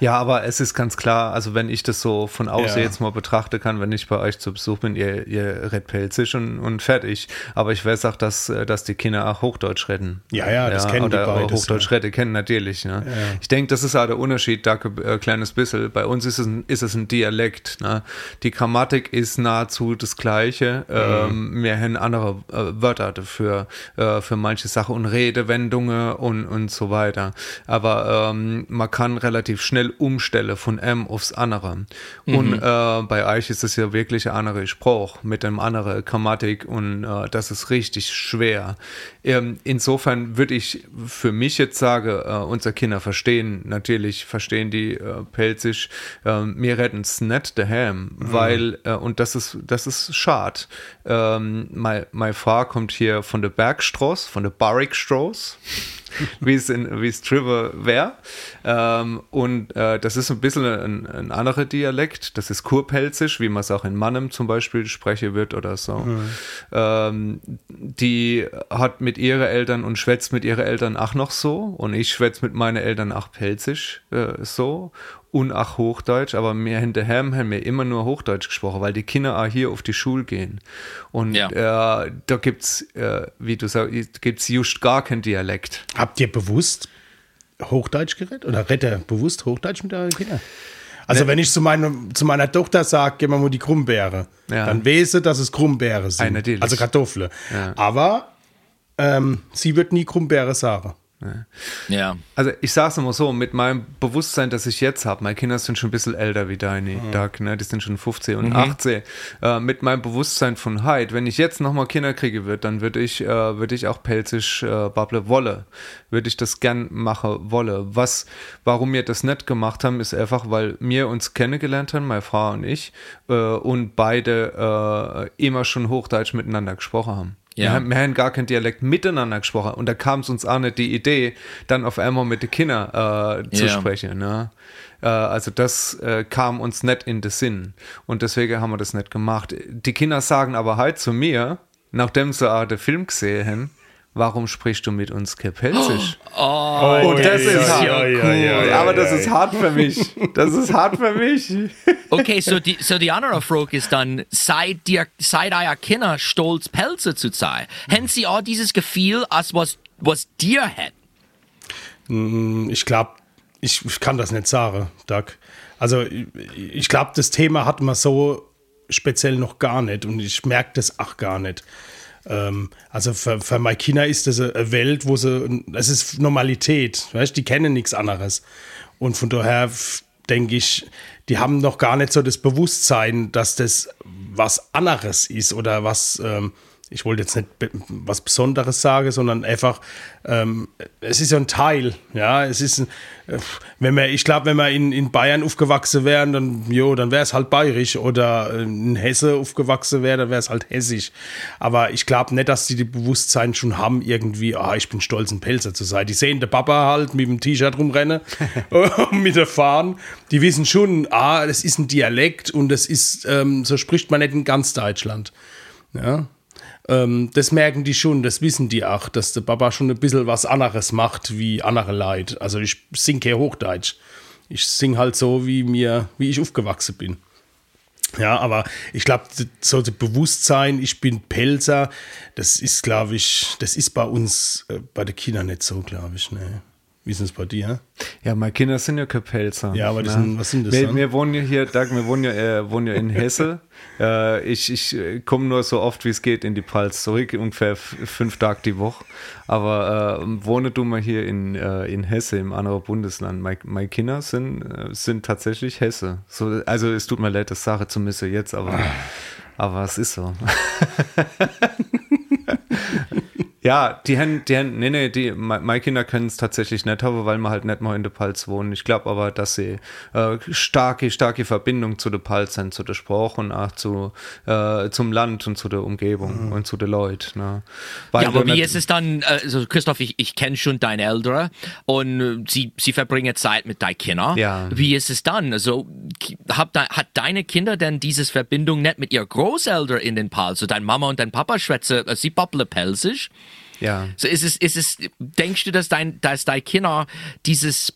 Ja, aber es ist ganz klar, also wenn ich das so von außen Ja. jetzt mal betrachten kann, wenn ich bei euch zu Besuch bin, ihr, ihr redet pelzig und, und fertig. Aber ich weiß auch, dass, äh, dass die Kinder auch Hochdeutsch reden. Ja, ja, das kennen die oder beides, Hochdeutsch reden kennen natürlich. Ne? Ich denke, das ist auch der Unterschied, da ein äh, kleines bisschen. Bei uns ist es ein, ist es ein Dialekt. Ne? Die Grammatik ist nahezu das Gleiche. Ähm, wir haben andere äh, Wörter dafür, äh, für manche Sachen und Redewendungen und, und so weiter. Aber ähm, man kann relativ schnell umstellen von M aufs andere. Und äh, bei euch ist es ja wirklich ein anderer Spruch mit einem anderen Grammatik und äh, das ist richtig schwer. Ähm, insofern würde ich für mich jetzt sagen, äh, unsere Kinder verstehen, natürlich verstehen die äh, Pelzig, äh, mir retten es nicht daheim, weil, äh, und das ist, das ist schade. Ähm, mein, mein Frau kommt hier von der Bergstraße, von der Barrickstraße <laughs> wie es in wie es Trevor wäre. Ähm, und äh, das ist ein bisschen ein, ein anderer Dialekt. Das ist Kurpelzisch, wie man es auch in Mannem zum Beispiel sprechen wird oder so. Ähm, die hat mit ihren Eltern und schwätzt mit ihren Eltern auch noch so. Und ich schwätze mit meinen Eltern auch Pelzisch äh, so. Und auch Hochdeutsch, aber mir hinterher haben wir immer nur Hochdeutsch gesprochen, weil die Kinder auch hier auf die Schule gehen. Und Ja. äh, da gibt's, äh, wie du sagst, gibt's just gar kein Dialekt. Habt ihr bewusst Hochdeutsch geredet? Oder redet ihr bewusst Hochdeutsch mit euren Kindern? Also wenn ich zu, meinem, zu meiner Tochter sage, gib mal mal die Krummbeere, Ja. dann weiß sie, dass es Krummbeere sind. Natürlich. Also Kartoffeln. Ja. Aber ähm, sie wird nie Krummbeere sagen. Ja. Also ich sag's immer so, mit meinem Bewusstsein, das ich jetzt habe, meine Kinder sind schon ein bisschen älter wie deine, Doug, ne? die sind schon 15 und 18, äh, mit meinem Bewusstsein von Heid, wenn ich jetzt nochmal Kinder kriege wird, dann würde ich, äh, würde ich auch pelzig äh, babble wolle, würde ich das gern machen wolle. Was, warum wir das nicht gemacht haben, ist einfach, weil wir uns kennengelernt haben, meine Frau und ich, äh, und beide äh, immer schon Hochdeutsch miteinander gesprochen haben. Wir Ja. haben, wir haben gar kein Dialekt miteinander gesprochen und da kam es uns auch nicht die Idee, dann auf einmal mit den Kindern äh, zu Ja. sprechen. Ne? Äh, also das äh, kam uns nicht in den Sinn und deswegen haben wir das nicht gemacht. Die Kinder sagen aber halt zu mir, nachdem sie auch den Film gesehen haben, warum sprichst du mit uns Kepelzisch? <gasps> Oh, und das ist hart. ja, ja, ja, ja, aber das ja, ist hart für mich. Das ist hart für mich. <laughs> Okay, so die, so die andere Frage ist dann, seid dir, seid euer Kinder stolz, Pelze zu sein? Haben sie auch dieses Gefühl, als was, was dir hat? Ich glaube, ich, ich kann das nicht sagen, Doug. Also ich, ich glaube, das Thema hat man so speziell noch gar nicht und ich merke das auch gar nicht. Ähm, also für, für meine Kinder ist das eine Welt, wo sie, es ist Normalität, weißt, die kennen nichts anderes. Und von daher denke ich, die haben noch gar nicht so das Bewusstsein, dass das was anderes ist oder was, ähm, ich wollte jetzt nicht was Besonderes sagen, sondern einfach, ähm, es ist ja ein Teil, ja, es ist, äh, wenn wir, ich glaube, wenn wir in, in Bayern aufgewachsen wären, dann, jo, dann wäre es halt bayerisch oder in Hesse aufgewachsen wäre, dann wäre es halt hessisch. Aber ich glaube nicht, dass die die Bewusstsein schon haben, irgendwie, ah, ich bin stolz, ein Pelzer zu sein. Die sehen der Papa halt mit dem T-Shirt rumrennen, <laughs> <laughs> mit der Fahnen. Die wissen schon, ah, das ist ein Dialekt und das ist, ähm, so spricht man nicht in ganz Deutschland. Ja. Ähm, das merken die schon, das wissen die auch, dass der Papa schon ein bisschen was anderes macht wie andere Leute. Also ich sing kein Hochdeutsch. Ich sing halt so, wie mir, wie ich aufgewachsen bin. Ja, aber ich glaube, so das Bewusstsein, ich bin Pelzer, das ist, glaube ich, das ist bei uns, äh, bei den Kindern nicht so, glaube ich. Ne. Wie ist es bei dir? Ja, meine Kinder sind ja keine Pelzer. Ja, aber das ne? sind- was sind das wir, dann? wir wohnen ja hier, Doug, wir wohnen ja, äh, wohnen ja in Hesse. <laughs> äh, ich ich äh, komme nur so oft, wie es geht, in die Pfalz zurück, ungefähr fünf Tage die Woche. Aber äh, wohne du mal hier in, äh, in Hesse, im anderen Bundesland. Meine, meine Kinder sind, äh, sind tatsächlich Hesse. So, also es tut mir leid, das Sache zu missen jetzt, aber, <sighs> aber es ist so. <laughs> Ja, die haben, die haben, nee, nee, die, me- meine Kinder können es tatsächlich nicht haben, weil wir halt nicht mal in der Palz wohnen. Ich glaube aber, dass sie äh, starke, starke Verbindung zu der Palz haben, zu der Sprache und auch zu, äh, zum Land und zu der Umgebung und zu den Leuten. Ne? Ja, aber wie ist es dann, äh, also Christoph, ich, ich kenne schon deine Eltern und äh, sie, sie verbringen Zeit mit deinen Kindern. Ja. Wie ist es dann? Also hat, de, hat deine Kinder denn dieses Verbindung nicht mit ihren Großeltern in den Pals? So dein Mama und dein Papa schwätzen, äh, sie babble pelzig? Ja. So ist es, ist es, denkst du, dass dein, dass deine Kinder dieses,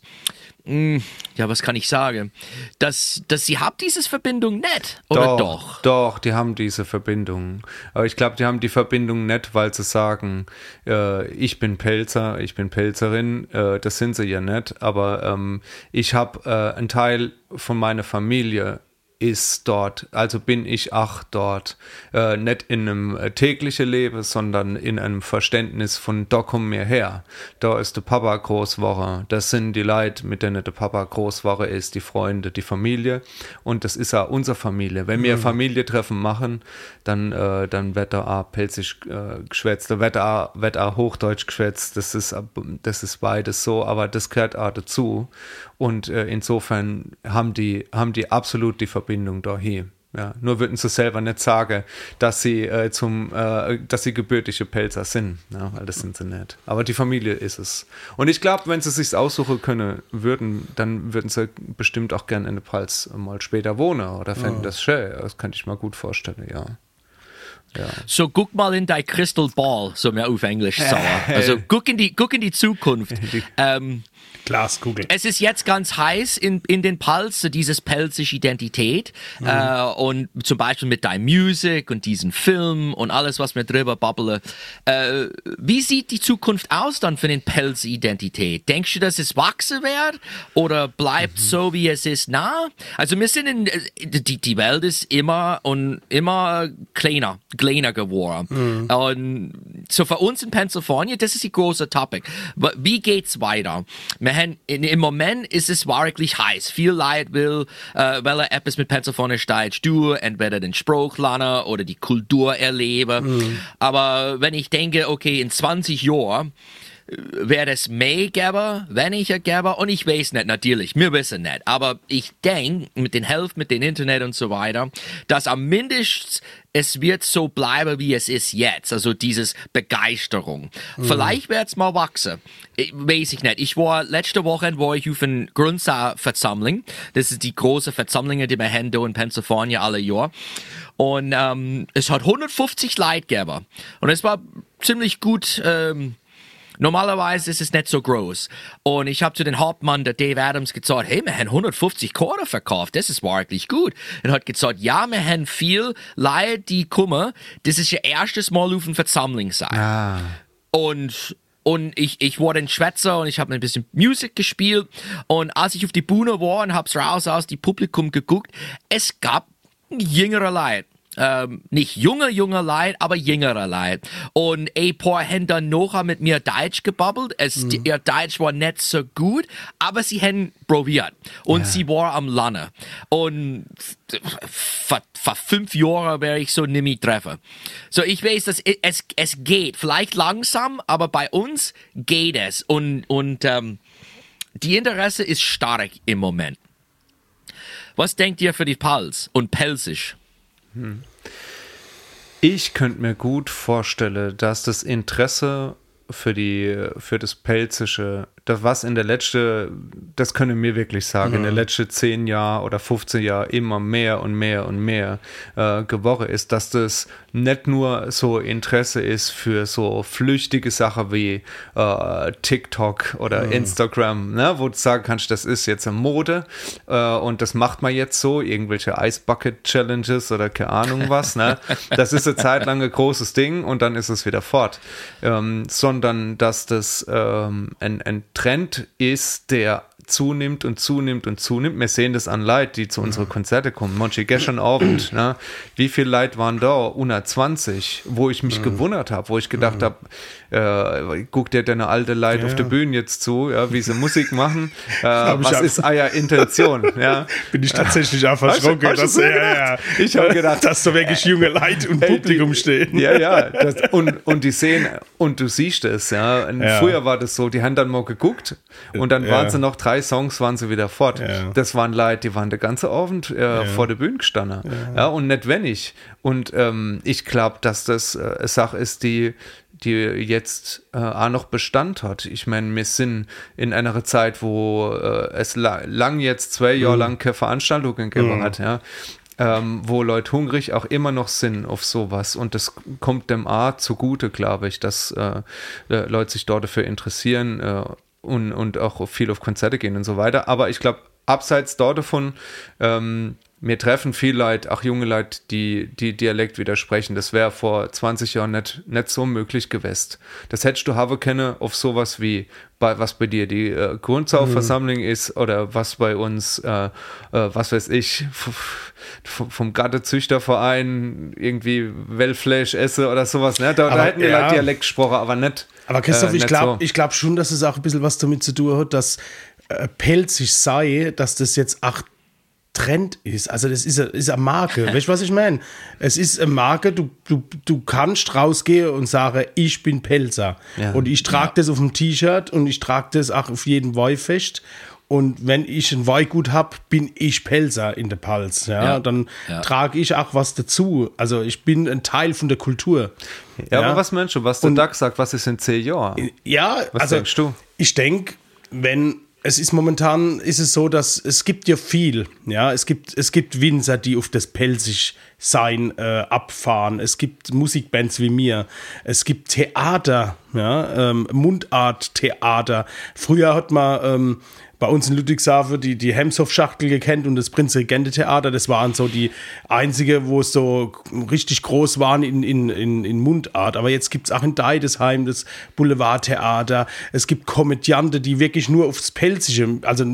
ja, was kann ich sagen? Dass, dass sie habt dieses Verbindung nicht, oder doch? Doch, die haben diese Verbindung. Aber ich glaube, die haben die Verbindung nicht, weil sie sagen, äh, ich bin Pelzer, ich bin Pelzerin. Äh, das sind sie ja nicht. Aber ähm, ich habe äh, einen Teil von meiner Familie ist dort, also bin ich auch dort, äh, nicht in einem äh, täglichen Leben, sondern in einem Verständnis von da komm mir her, da ist der Papa Großwoche, das sind die Leute, mit denen der Papa Großwoche ist, die Freunde, die Familie. Und das ist auch unsere Familie. Wenn wir mhm. Familientreffen machen, dann, äh, dann wird da auch pelzig äh, geschwätzt, da wird auch, wird auch Hochdeutsch geschwätzt, das ist, das ist beides so, aber das gehört auch dazu. Und äh, insofern haben die, haben die absolut die Verbindung dahin. Ja, nur würden sie selber nicht sagen, dass sie äh, zum, äh, dass sie gebürtige Pelzer sind, ja, weil das sind sie nicht. Aber die Familie ist es. Und ich glaube, wenn sie sich aussuchen können würden, dann würden sie bestimmt auch gerne in der Pfalz mal später wohnen oder fänden oh. das schön. Das könnte ich mir gut vorstellen, ja. Ja. So guck mal in dein Crystal Ball, so mehr auf Englisch sagen. <laughs> Also guck in die, guck in die Zukunft. <laughs> ähm, Glaskugel. Es ist jetzt ganz heiß in, in den Pals, so dieses pelzische Identität. Mhm. Äh, und zum Beispiel mit deinem Music und diesem Film und alles, was mir drüber babbele. Äh, wie sieht die Zukunft aus dann für den Pelz-Identität? Denkst du, dass es wachsen wird? Oder bleibt mhm. so, wie es ist, nah? Also wir sind in, die, die Welt ist immer und immer kleiner, kleiner geworden. Mhm. Und so für uns in Pennsylvania, das ist die große Topic. Wie geht's weiter? Wir haben, im Moment ist es wirklich heiß. Viel Leid will, äh, weil er etwas mit Pennsylvania steigt, du entweder den Spruch lernen oder die Kultur erleben. Mhm. Aber wenn ich denke, okay, in 20 Jahren, wäre es mehr gäbe, weniger gäbe und ich weiß nicht, natürlich, wir wissen nicht, aber ich denke, mit den Helft, mit dem Internet und so weiter, dass am mindestens es wird so bleiben, wie es ist jetzt. Also dieses Begeisterung. Mhm. Vielleicht wird es mal wachsen. Ich, weiß ich nicht. Ich war letzte Woche war ich auf einer Grundsatzversammlung. Das ist die große Versammlung, die wir haben hier in Pennsylvania alle Jahr. Und ähm, es hat 150 Leute gegeben. Und es war ziemlich gut ähm, Normalerweise ist es nicht so groß. Und ich habe zu den Hauptmann, der Dave Adams, gesagt, hey, wir haben 150 Chore verkauft, das ist wirklich gut. Und er hat gesagt, ja, wir haben viel Leute, die kommen, das ist ihr erstes Mal auf einer Versammlung sein. Ah. Und und ich, ich war ein Schwätzer und ich habe ein bisschen Musik gespielt und als ich auf die Bühne war und hab's raus aus dem Publikum geguckt, es gab jüngere Leute ähm, nicht junge, junge Leid, aber jüngere Leid. Und ein paar dann noch mit mir Deutsch gebabbelt. Es, mhm. Ihr Deutsch war nicht so gut, aber sie haben probiert. Und ja. sie war am Lande. Und vor, vor fünf Jahren werde ich so nimmer treffen. So, ich weiß, dass es, es geht. Vielleicht langsam, aber bei uns geht es. Und, und ähm, die Interesse ist stark im Moment. Was denkt ihr für die Pals und Pelsisch? Hm. Ich könnte mir gut vorstellen, dass das Interesse für die für das Pelzische das was in der letzte, das können wir wirklich sagen, mhm. in den letzten zehn Jahren oder 15 Jahren immer mehr und mehr und mehr äh, geworden ist, dass das nicht nur so Interesse ist für so flüchtige Sachen wie äh, TikTok oder mhm. Instagram, ne, wo du sagen kannst, das ist jetzt eine Mode äh, und das macht man jetzt so, irgendwelche Ice Bucket Challenges oder keine Ahnung was, ne? <laughs> Das ist eine Zeit lang ein großes Ding und dann ist es wieder fort. Ähm, sondern dass das ähm, ein, ein Trend ist, der zunimmt und zunimmt und zunimmt. Wir sehen das an Leid, die zu unseren Konzerte kommen. Manche gestern Abend, ne? wie viele Leute waren da? 120, wo ich mich mhm. gewundert habe, wo ich gedacht mhm. habe, äh, guckt dir deine alte Leid ja, auf der Bühne jetzt zu, ja, wie sie Musik machen. <laughs> Äh, was ist euer Intention? Ja? <laughs> Bin ich tatsächlich auch verschrocken. Hast, hast dass, ja. Ich habe gedacht, <laughs> dass da wirklich junge Leute und Publikum stehen. Ja, ja. Das, und, und die sehen, und du siehst es. Ja. Früher war das so, die haben dann mal geguckt und dann waren sie noch drei Songs, waren sie wieder fort. Das waren Leute, die waren der ganze Abend äh, vor der Bühne gestanden. Ja. und nicht wenig. Und ähm, ich glaube, dass das äh, eine Sache ist, die die jetzt äh, auch noch Bestand hat. Ich meine, wir sind in einer Zeit, wo äh, es la lang jetzt zwei Jahre mhm. lang keine Veranstaltungen gegeben mhm. hat, ja. Ähm, wo Leute hungrig auch immer noch sind auf sowas. Und das kommt dem A zugute, glaube ich, dass äh, Leute sich dort dafür interessieren. Äh, und, und auch viel auf Konzerte gehen und so weiter. Aber ich glaube, abseits dort davon, ähm, mir treffen viele Leute, auch junge Leute, die, die Dialekt widersprechen. Das wäre vor 20 Jahren nicht, nicht so möglich gewesen. Das hättest du haben können auf sowas wie, bei, was bei dir die äh, Grundsaufversammlung mhm. ist oder was bei uns, äh, äh, was weiß ich, vom Gattezüchterverein irgendwie Wellfleisch esse oder sowas. Ne? Da, da hätten wir ja. Leute Dialekt gesprochen, aber nicht. Aber Christoph, äh, ich glaube so. glaub schon, dass es auch ein bisschen was damit zu tun hat, dass äh, pelzig sei, dass das jetzt acht Trend ist. Also das ist eine, ist eine Marke. <laughs> weißt du, was ich meine? Es ist eine Marke, du, du, du kannst rausgehen und sagen, ich bin Pelzer. Ja. Und ich trage ja. das auf dem T-Shirt und ich trage das auch auf jedem Weihfest. Und wenn ich ein Weihgut habe, bin ich Pelzer in der Pals. Ja, ja. dann trage ich auch was dazu. Also ich bin ein Teil von der Kultur. Ja, aber was meinst du, was der Duck sagt, was ist in zehn Jahren? Ja, was also denkst du? Ich denke, wenn es ist momentan ist es so, dass es gibt ja viel. Ja, es gibt, es gibt Winzer, die auf das pelzig sein äh, abfahren. Es gibt Musikbands wie mir. Es gibt Theater, ja, ähm, Mundart-Theater. Früher hat man ähm, bei uns in Ludwigshafen die, die Hemshoff-Schachtel gekannt und das Prinz-Regente-Theater. Das waren so die einzige, wo es so richtig groß waren in, in, in, in Mundart. Aber jetzt gibt es auch in Deidesheim das Boulevardtheater. Es gibt Komödiante, die wirklich nur aufs Pelzige, also,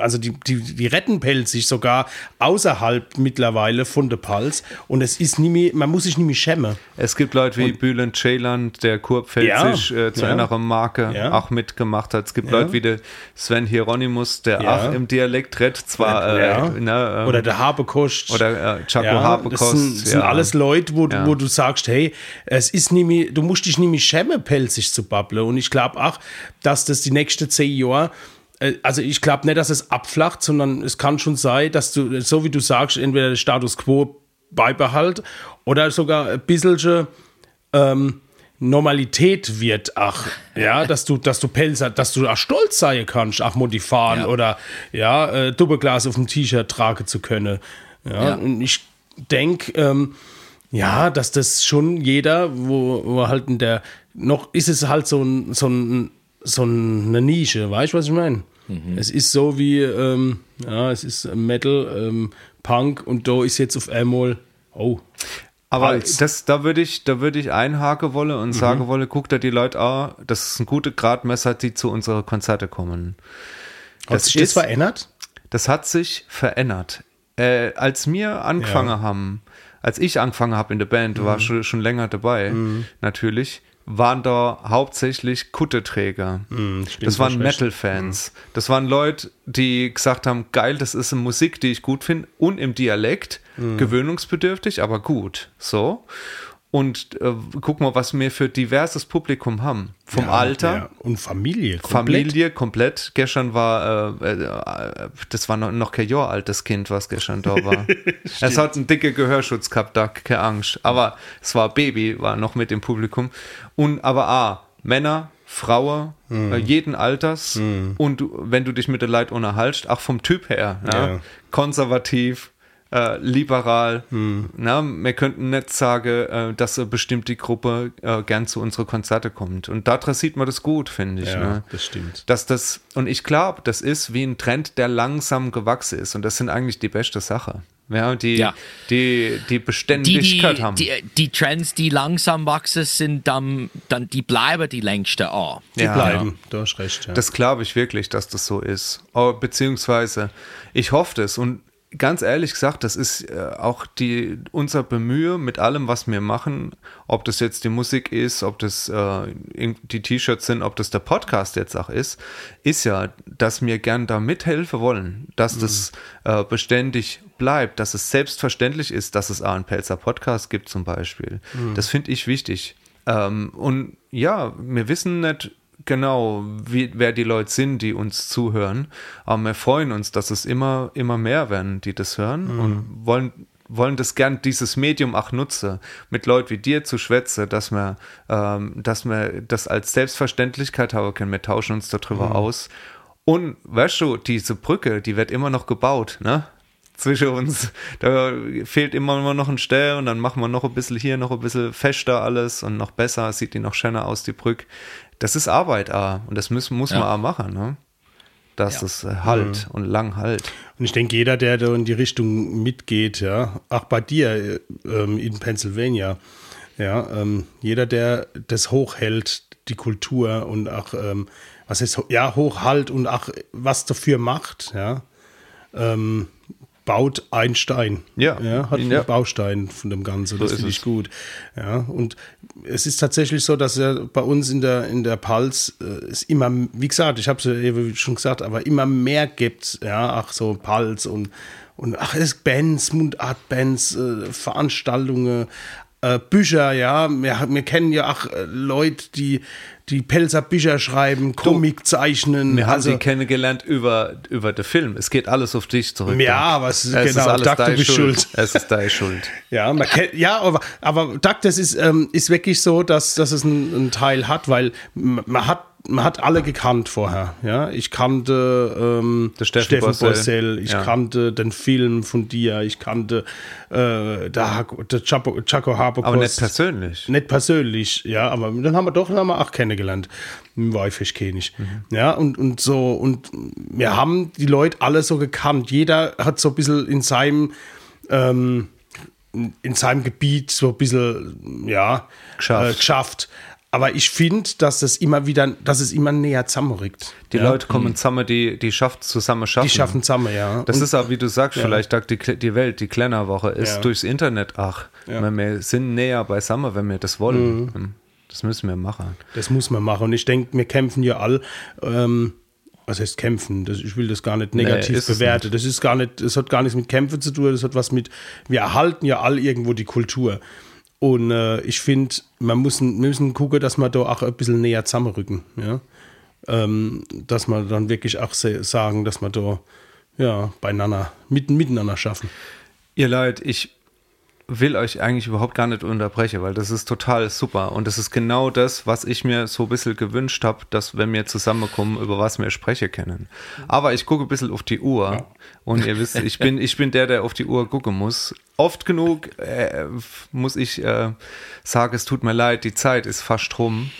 also die, die, die retten Pelzig sogar außerhalb mittlerweile von der Pals. Und es ist nie mehr, man muss sich nie mehr schämen. Es gibt Leute wie Bülent Ceylan, der Kurb Pelzig ja, äh, zu ja, einer Marke ja. auch mitgemacht hat. Es gibt Leute wie der Sven Hieronymus, der ja. auch im Dialekt redet, zwar ja. äh, ne, ähm, oder der Habekost oder äh, Chaco ja, Habekost. Das sind, das sind alles Leute, wo, wo du sagst, hey, es ist mehr, du musst dich nicht mehr schämen, pelzig zu babbeln. Und ich glaube auch, dass das die nächsten zehn Jahre äh, also ich glaube nicht, dass es abflacht, sondern es kann schon sein, dass du, so wie du sagst, entweder der Status quo beibehalt oder sogar ein bisschen ähm, Normalität wird, ach, ja, <laughs> dass du, dass du Pelzer, dass du auch stolz sein kannst, ach, Modi fahren ja. oder ja, äh, Doppelglas auf dem T-Shirt tragen zu können. Ja, ja. und ich denke, ähm, ja, dass das schon jeder, wo, wo halt in der, noch ist es halt so, ein, so, ein, so eine Nische, weißt du, was ich meine? Mhm. Es ist so wie, ähm, ja, es ist Metal, ähm, Punk und da ist jetzt auf einmal, oh, aber als. das, da würde ich, da würde ich einhaken wollen und mhm. sagen wollen, guckt da die Leute an, das ist ein guter Gradmesser, die zu unseren Konzerte kommen. Das hat sich das verändert? Das hat sich verändert. Äh, als wir angefangen ja. haben, als ich angefangen habe in der Band, mhm. war schon, schon länger dabei, mhm. natürlich, waren da hauptsächlich Kutteträger. Mm, das waren Metal-Fans. Mm. Das waren Leute, die gesagt haben, geil, das ist eine Musik, die ich gut finde und im Dialekt, mm. gewöhnungsbedürftig, aber gut. So. Und äh, guck mal, was wir für diverses Publikum haben. Vom ja, Alter. Ja. Und Familie. Komplett. Familie komplett. Gestern war, äh, äh, das war noch, noch kein Jahr altes Kind, was gestern da war. <laughs> es hat einen dicken Gehörschutz gehabt, da keine Angst. Aber es war Baby, war noch mit im Publikum. Und aber A, Männer, Frauen, mm. äh, jeden Alters. Mm. Und wenn du dich mit der Leid unterhaltst, auch vom Typ her, ja, konservativ, äh, liberal. Hm. Na, wir könnten nicht sagen, äh, dass eine bestimmte Gruppe äh, gern zu unseren Konzerte kommt. Und da sieht man das gut, finde ich. Ja, ne? das stimmt. Dass das, und ich glaube, das ist wie ein Trend, der langsam gewachsen ist. Und das sind eigentlich die beste Sache. Ja, die, ja. die, die Beständigkeit die, die, haben. Die, die, Trends, die langsam wachsen, sind dann, dann die bleiben die längste an. Die ja, bleiben, du hast recht. Ja. Das glaube ich wirklich, dass das so ist. Beziehungsweise, ich hoffe das. Und ganz ehrlich gesagt, das ist äh, auch die, unser Bemühe mit allem, was wir machen, ob das jetzt die Musik ist, ob das äh, die T-Shirts sind, ob das der Podcast jetzt auch ist, ist ja, dass wir gern da mithelfen wollen, dass mhm. das äh, beständig bleibt, dass es selbstverständlich ist, dass es auch einen Pelzer Podcast gibt zum Beispiel. Mhm. Das finde ich wichtig. Ähm, und ja, wir wissen nicht, genau, wie, wer die Leute sind, die uns zuhören. Aber wir freuen uns, dass es immer, immer mehr werden, die das hören mhm. und wollen, wollen das gern, dieses Medium auch nutzen, mit Leuten wie dir zu schwätzen, dass wir, ähm, dass wir das als Selbstverständlichkeit haben können. Wir tauschen uns darüber mhm. aus. Und weißt du, diese Brücke, die wird immer noch gebaut, ne? zwischen uns. Da fehlt immer noch ein Stell und dann machen wir noch ein bisschen hier, noch ein bisschen fester alles und noch besser, sieht die noch schöner aus, die Brücke. Das ist Arbeit, ah, und das müssen, muss Ja. man auch machen, ne? Dass Ja. es äh, halt und lang halt. Und ich denke, jeder, der da in die Richtung mitgeht, ja, auch bei dir äh, ähm, in Pennsylvania, ja, ähm, jeder, der das hochhält, die Kultur und auch, ähm, was ist, ja, hochhalt und auch was dafür macht, ja, ähm, baut ein Stein. Ja. ja hat Ja. einen Baustein von dem Ganzen. Das ist finde es. ich gut. Ja, und es ist tatsächlich so, dass ja bei uns in der, in der Pals äh, es immer, wie gesagt, ich habe es ja eben schon gesagt, aber immer mehr gibt, ja, ach so Pals und, und ach, es Bands, Mundart-Bands, äh, Veranstaltungen, äh, Bücher, ja, wir, wir kennen ja auch äh, Leute, die die Pelzer Bücher schreiben, Comic zeichnen. Wir haben also, sie kennengelernt über, über den Film. Es geht alles auf dich zurück. Ja, aber es es genau, ist alles Doug, du deine bist Schuld. schuld. Es ist deine Schuld. <laughs> Ja, man kennt, ja, aber, aber Duck, das ist, ähm, ist wirklich so, dass, dass es einen, einen Teil hat, weil man hat, man hat alle gekannt vorher. Ja, ich kannte ähm, Steffen Borsell. Ich Ja. kannte den Film von dir, ich kannte äh, der, Chaco Harbour Aber nicht persönlich. nicht persönlich, ja, aber dann haben wir doch dann haben wir auch kennengelernt. Im Weifischkönig. Ja, und, und so, und wir haben die Leute alle so gekannt. Jeder hat so ein bisschen in seinem, ähm, in seinem Gebiet so ein bisschen, ja, Geschafft. Äh, geschafft. Aber ich finde, dass das immer wieder, dass es immer näher zusammenrückt. Die ja? Leute kommen zusammen, die, die schafft zusammen schaffen. die schaffen zusammen, ja. Das Und- ist auch, wie du sagst, vielleicht Doug, die, die Welt, die Klennerwoche ist Ja. durchs Internet. Ach, Ja. Mhm. wir sind näher beisammen, wenn wir das wollen. Hm, Das müssen wir machen. Das muss man machen. Und ich denke, wir kämpfen ja all. Ähm, was heißt kämpfen? Das, ich will das gar nicht negativ es bewerten. Das ist gar nicht, das hat gar nichts mit Kämpfen zu tun, das hat was mit, wir erhalten ja all irgendwo die Kultur. Und äh, ich finde, man muss, müssen gucken, dass wir da auch ein bisschen näher zusammenrücken. Ja? Ähm, dass wir dann wirklich auch sagen, dass wir da ja, beieinander, mitten, miteinander schaffen. Ihr Leute, ich will euch eigentlich überhaupt gar nicht unterbrechen, weil das ist total super. Und das ist genau das, was ich mir so ein bisschen gewünscht habe, dass wenn wir zusammenkommen, über was wir sprechen können. Aber ich gucke ein bisschen auf die Uhr. Und ihr wisst, ich bin, ich bin der, der auf die Uhr gucken muss. Oft genug äh, muss ich äh, sagen, es tut mir leid, die Zeit ist fast rum.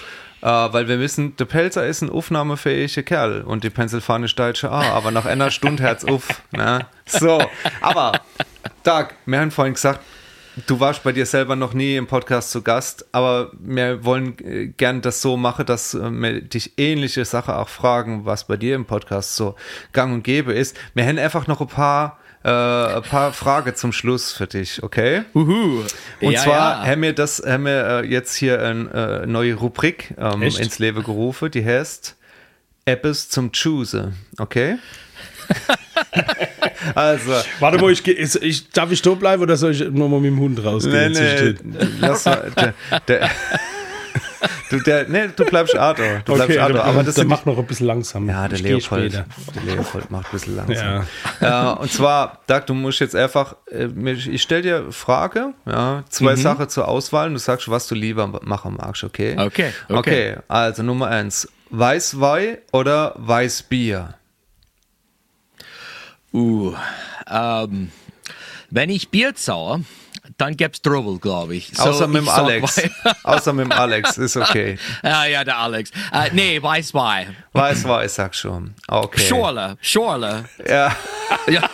Äh, weil wir wissen, der Pelzer ist ein aufnahmefähiger Kerl und die Pennsylvanisch Deutsche, ah, aber nach einer Stunde Herz auf. Ne? So, aber Doug, wir haben vorhin gesagt, du warst bei dir selber noch nie im Podcast zu Gast, aber wir wollen äh, gern das so machen, dass äh, wir dich ähnliche Sachen auch fragen, was bei dir im Podcast so gang und gäbe ist. Wir haben einfach noch ein paar, äh, ein paar Fragen zum Schluss für dich, okay? Uhu. Und ja, zwar ja. haben wir das, haben wir äh, jetzt hier eine neue Rubrik ähm, ins Leben gerufen, die heißt Appes zum Choose, okay? <laughs> also, Warte mal, ich, ich, ich, darf ich da bleiben oder soll ich nochmal mit dem Hund rausgehen? nee, nee, lass mal, der, der, du, der, nee, du bleibst Arthur, du bleibst Okay, Arthur, aber das dann sind mach noch ein bisschen langsam. ja, der Ich Leopold, der Leopold macht ein bisschen langsam. Ja. und zwar, Doug, du musst jetzt einfach, äh, ich stelle dir Frage, ja, zwei Mhm. Sachen zur Auswahl und du sagst, was du lieber machen magst, okay? Okay, okay. Okay, also Nummer eins, Weißwein oder Weißbier? Uh, ähm, wenn ich Bier zauere, dann gibt's Trouble, glaube ich. So, Außer mit dem ich Alex. <laughs> Außer mit dem Alex, ist okay. <laughs> ja, ja, der Alex. Äh, nee, Weißwein. Weißwein, sag schon. Okay. Schorle, Schorle. Ja, Ja.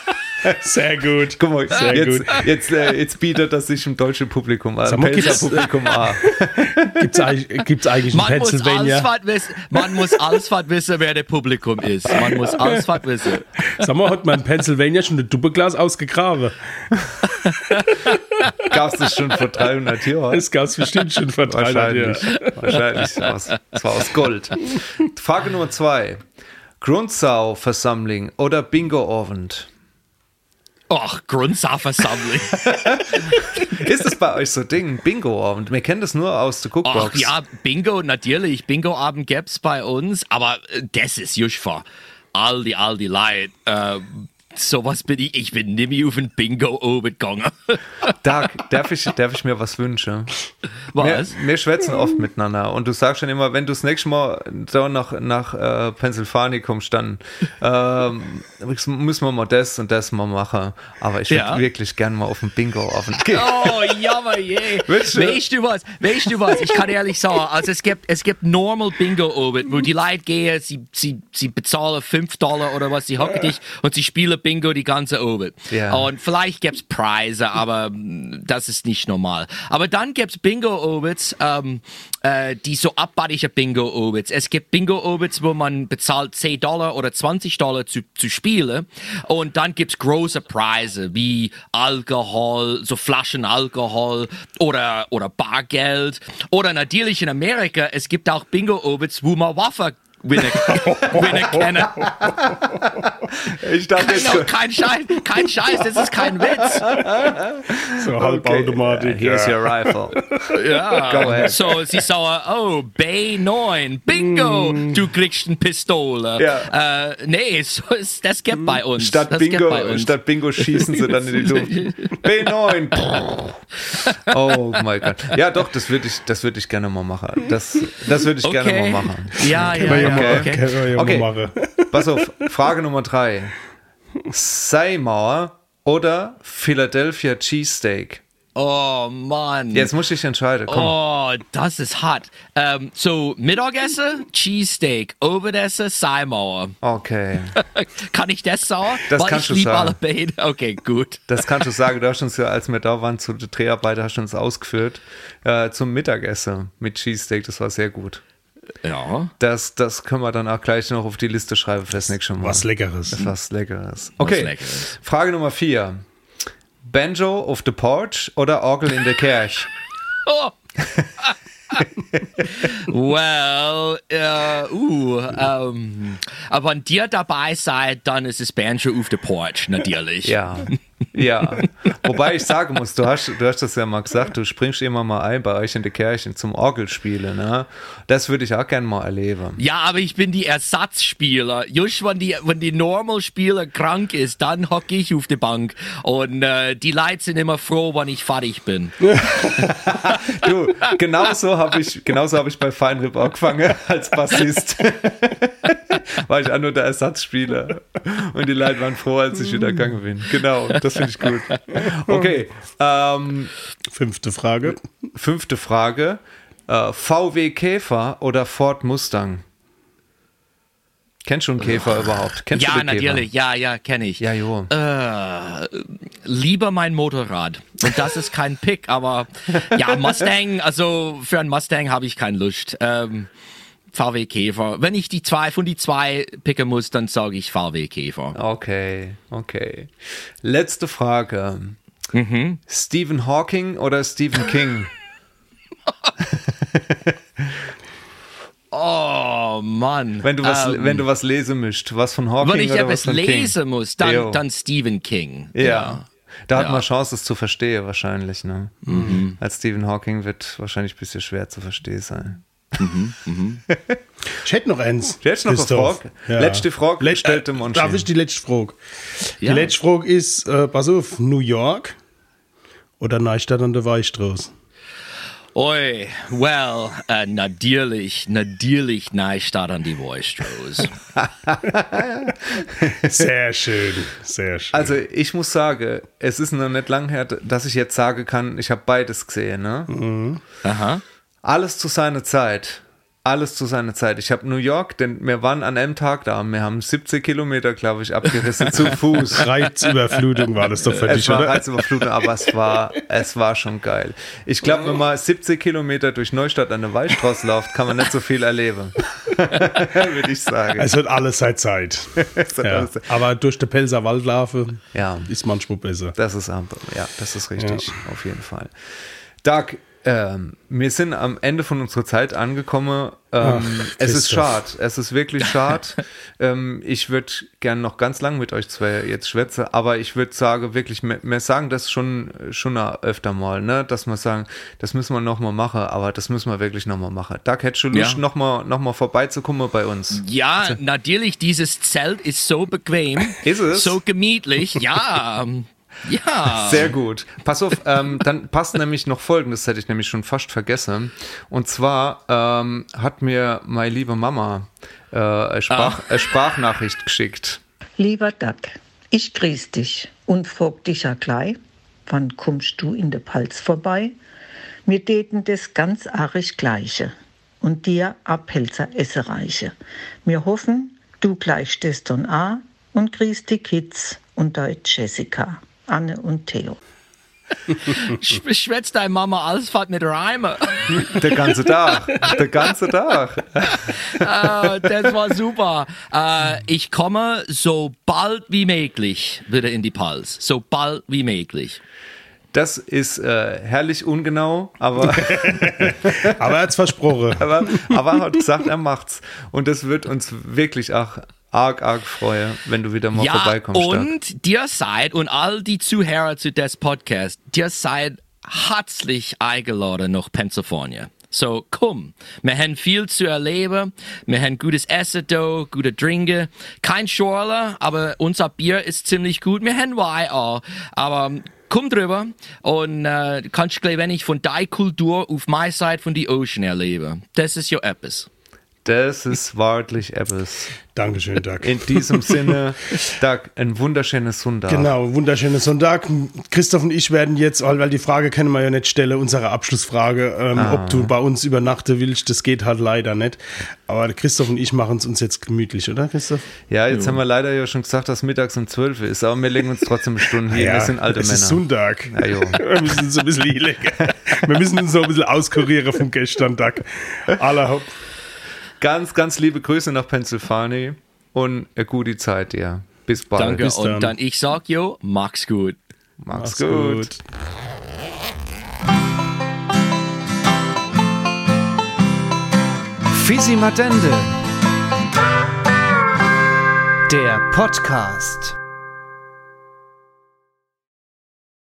Sehr gut. guck mal, Sehr jetzt, gut. jetzt, äh, jetzt bietet das sich im deutschen Publikum an. Sag mal, gibt's- Publikum an. <laughs> Gibt es eigentlich, gibt's eigentlich in Man muss, alles Pennsylvania? wissen, man muss alles was wissen, wer der Publikum ist. Man muss alles was wissen. Sag mal, hat man in Pennsylvania schon ein Doppelglas ausgegraben? Gab es das schon vor 300 Jahren? Das gab es bestimmt schon vor 300 Wahrscheinlich. Jahren. Wahrscheinlich. Aus, das war aus Gold. Frage Nummer zwei. Grundsau-Versammlung oder Bingo-Abend? Ach, Grundsatzversammlung. <laughs> Ist es bei euch so Ding? Bingo-Abend? Wir kennen das nur aus der Ach Cookbox. ja, Bingo, natürlich. Bingo-Abend gäb's bei uns, aber äh, das ist just für all die, all die Leute. Äh, sowas bin ich. Ich bin nämlich auf ein Bingo oben gegangen. Doug, <laughs> darf ich, darf ich mir was wünschen? Wir, Was? wir schwätzen oft miteinander und du sagst schon immer, wenn du das nächste Mal da nach, nach äh, Pennsylvania kommst, dann ähm, müssen wir mal das und das mal machen. Aber ich würde Ja. wirklich gern mal auf den Bingo auf den gehen. Oh, jammer je. <laughs> Weißt du was? Weißt du was? Ich kann ehrlich sagen, also es gibt, es gibt normal Bingo oben, wo die Leute gehen, sie, sie, sie bezahlen 5 Dollar oder was, sie hocken dich und sie spielen Bingo die ganze oben. Ja. Und vielleicht gibt's Preise, aber mm, das ist nicht normal. Aber dann gibt's Bingo obens, ähm, äh, die so abartige Bingo obens. Es gibt Bingo obens, wo man bezahlt 10 Dollar oder 20 Dollar zu, zu spielen. Und dann gibt's große Preise wie Alkohol, so Flaschen Alkohol oder, oder Bargeld. Oder natürlich in Amerika, es gibt auch Bingo obens, wo man Waffe gewinnen, gewinnen können. Ich dachte jetzt, No, kein Scheiß, kein Scheiß, das ist kein Witz. So Halbautomatik. here's ja. your rifle. Ja, Go ahead. so sie sagen, oh, B9, bingo, du kriegst eine Pistole. Ja. Äh, nee, so ist, das gibt bei uns. Statt das Bingo, uns. statt Bingo schießen sie dann in die Luft. B9. <laughs> Oh mein Gott. Ja, doch, das würde ich, das würde ich gerne mal machen. Das, das würde ich gerne okay. mal machen. Ja, ja, ja okay. mal Okay. machen. <laughs> Pass auf, Frage Nummer drei. Seymour oder Philadelphia Cheesesteak? Oh, Mann. Jetzt muss ich entscheiden. Komm. Oh, das ist hart. Ähm, so, Mittagessen, Cheesesteak, Oberessen, Seimauer. Okay. <laughs> Kann ich das sagen? Das Weil kannst ich du sagen. alle beide. Okay, gut. Das kannst du sagen. Du hast uns ja, als wir da waren zu der Dreharbeit, hast du uns ausgeführt äh, zum Mittagessen mit Cheesesteak. Das war sehr gut. Ja. Das, das können wir dann auch gleich noch auf die Liste schreiben für das nächste Mal. Was Leckeres. Was Leckeres. Okay. Leckeres. Frage Nummer vier. Banjo auf the Porch oder Orgel in der Kirche? Oh. <laughs> <laughs> well, äh, uh, ähm, aber wenn dir dabei seid, dann ist es Banjo auf der Porch, natürlich. Ja, ja. Wobei ich sagen muss, du hast, du hast das ja mal gesagt, du springst immer mal ein bei euch in der Kirche zum Orgelspielen. Ne? Das würde ich auch gerne mal erleben. Ja, aber ich bin die Ersatzspieler. Just wenn die, wenn die Normalspieler krank ist, dann hocke ich auf der Bank. Und äh, die Leute sind immer froh, wenn ich fertig bin. <laughs> Du, genauso habe ich, genauso habe ich bei Feinrip angefangen <laughs> als Bassist. <laughs> War ich auch nur der Ersatzspieler. Und die Leute waren froh, als ich wieder gegangen bin. Genau, das finde ich gut. <laughs> Okay, ähm, Fünfte Frage. fünfte Frage. Äh, VW Käfer oder Ford Mustang? Kennst du einen Käfer überhaupt? Kennst ja, du den natürlich. Käfer? Ja, ja, kenne ich. Ja, jo. Äh, lieber mein Motorrad. Und das ist kein Pick, aber ja, Mustang, also für einen Mustang habe ich keine Lust. Ähm, VW Käfer. Wenn ich die zwei von die zwei picken muss, dann sage ich VW Käfer. Okay, okay. Letzte Frage. Mhm. Stephen Hawking oder Stephen King? <laughs> Oh Mann. Wenn du was, Ähm, wenn du was lesen müsst, was von Hawking wenn ich oder etwas was von lesen King? muss, dann, Jo. dann Stephen King. Ja. Da hat Ja. man Chance, es zu verstehen, wahrscheinlich. Ne? Als Stephen Hawking wird wahrscheinlich ein bisschen schwer zu verstehen sein. Ich hätte noch eins. Jetzt noch eine. Frage. Letzte Frage Let- stellt dem äh. Darf ich die letzte Frage? Ja. Die letzte Frage ist, äh, pass auf, New York oder Neustadt an der Weichstraße? Oi, well, äh, natürlich, natürlich Neustadt an die Voice <laughs> Sehr schön, sehr schön. Also ich muss sagen, es ist noch nicht lang her, dass ich jetzt sagen kann, ich habe beides gesehen. Ne? Aha. Alles zu seiner Zeit. Alles zu seiner Zeit. Ich habe New York, denn wir waren an einem Tag da. Wir haben 70 Kilometer, glaube ich, abgerissen zu <laughs> Fuß. Reizüberflutung war das doch für Es dich, war oder? Reizüberflutung, aber es war, es war schon geil. Ich glaube, wenn man 70 Kilometer durch Neustadt an der Waldstraße läuft, kann man nicht so viel erleben. <laughs> Würde ich sagen. Es wird alles seit Zeit. <laughs> Ja. alles- Aber durch den Pelzer Waldlaufe Ja. ist manchmal besser. Das ist ja, das ist richtig, auf jeden Fall. Doug, Ähm, wir sind am Ende von unserer Zeit angekommen. Ähm, es ist schade. Es ist wirklich schade. <laughs> ähm, ich würde gern noch ganz lang mit euch zwei jetzt schwätzen, aber ich würde sagen, wirklich, wir, wir sagen das schon, schon öfter mal, ne? dass wir sagen, das müssen wir nochmal machen, aber das müssen wir wirklich nochmal machen. Da hättest du Lust, Ja. nochmal noch mal vorbeizukommen bei uns. Ja, natürlich, dieses Zelt ist so bequem. Ist es? So gemütlich. Ja. <laughs> Ja. <laughs> Sehr gut. Pass auf, ähm, dann passt nämlich noch folgendes, hätte ich nämlich schon fast vergessen. Und zwar ähm, hat mir meine liebe Mama äh, eine, Sprach, eine Sprachnachricht geschickt. Lieber Doug, ich grüß dich und frag dich ja gleich, wann kommst du in der Palz vorbei? Wir täten das ganz arisch Gleiche und dir a Pelzer Essereiche. Wir hoffen, du gleichst es dann a und grüßt die Kids und deut Jessica, Anne und Theo. Sch- Schwätzt deine Mama alles fort mit Reime. Der ganze Tag. Der ganze Tag. äh, das war super. Äh, ich komme so bald wie möglich wieder in die Pals. So bald wie möglich. Das ist äh, herrlich ungenau, aber, Aber er hat's versprochen. aber, aber er hat gesagt, er macht's. Und das wird uns wirklich auch arg, arg freuen, wenn du wieder mal ja, vorbeikommst. Und dir seid und all die Zuhörer zu des Podcast, dir seid herzlich eingeladen nach Pennsylvania. So, komm, wir haben viel zu erleben, wir haben gutes Essen da, gute Trinken, kein Schorle, aber unser Bier ist ziemlich gut, wir haben Wein auch, aber komm drüber und äh, kannst gleich, wenn ich von deiner Kultur auf meiner Seite von die Ocean erlebe. Das ist ja etwas. Das ist wahrlich etwas. Dankeschön, Doug. In diesem Sinne, Doug, ein wunderschönes Sonntag. Genau, wunderschöner Sonntag. Christoph und ich werden jetzt, weil die Frage können wir ja nicht stellen, unsere Abschlussfrage, ähm, Ah. ob du bei uns übernachten willst, das geht halt leider nicht. Aber Christoph und ich machen es uns jetzt gemütlich, oder Christoph? Ja, jetzt haben wir leider ja schon gesagt, dass mittags um 12 Uhr ist, aber wir legen uns trotzdem Stunden hin. wir sind alte es Männer. ist Sonntag. Ja, jo. <laughs> wir müssen uns so ein bisschen hinlegen. Wir müssen uns so ein bisschen auskurieren vom gestern Tag. Aller Hopp. Ganz, ganz liebe Grüße nach Pennsylvania und eine gute Zeit dir. Bis bald. Danke bis dann. und dann ich sag jo, mach's gut. Mach's, Mach's gut. gut. Fisi Matende. Der Podcast.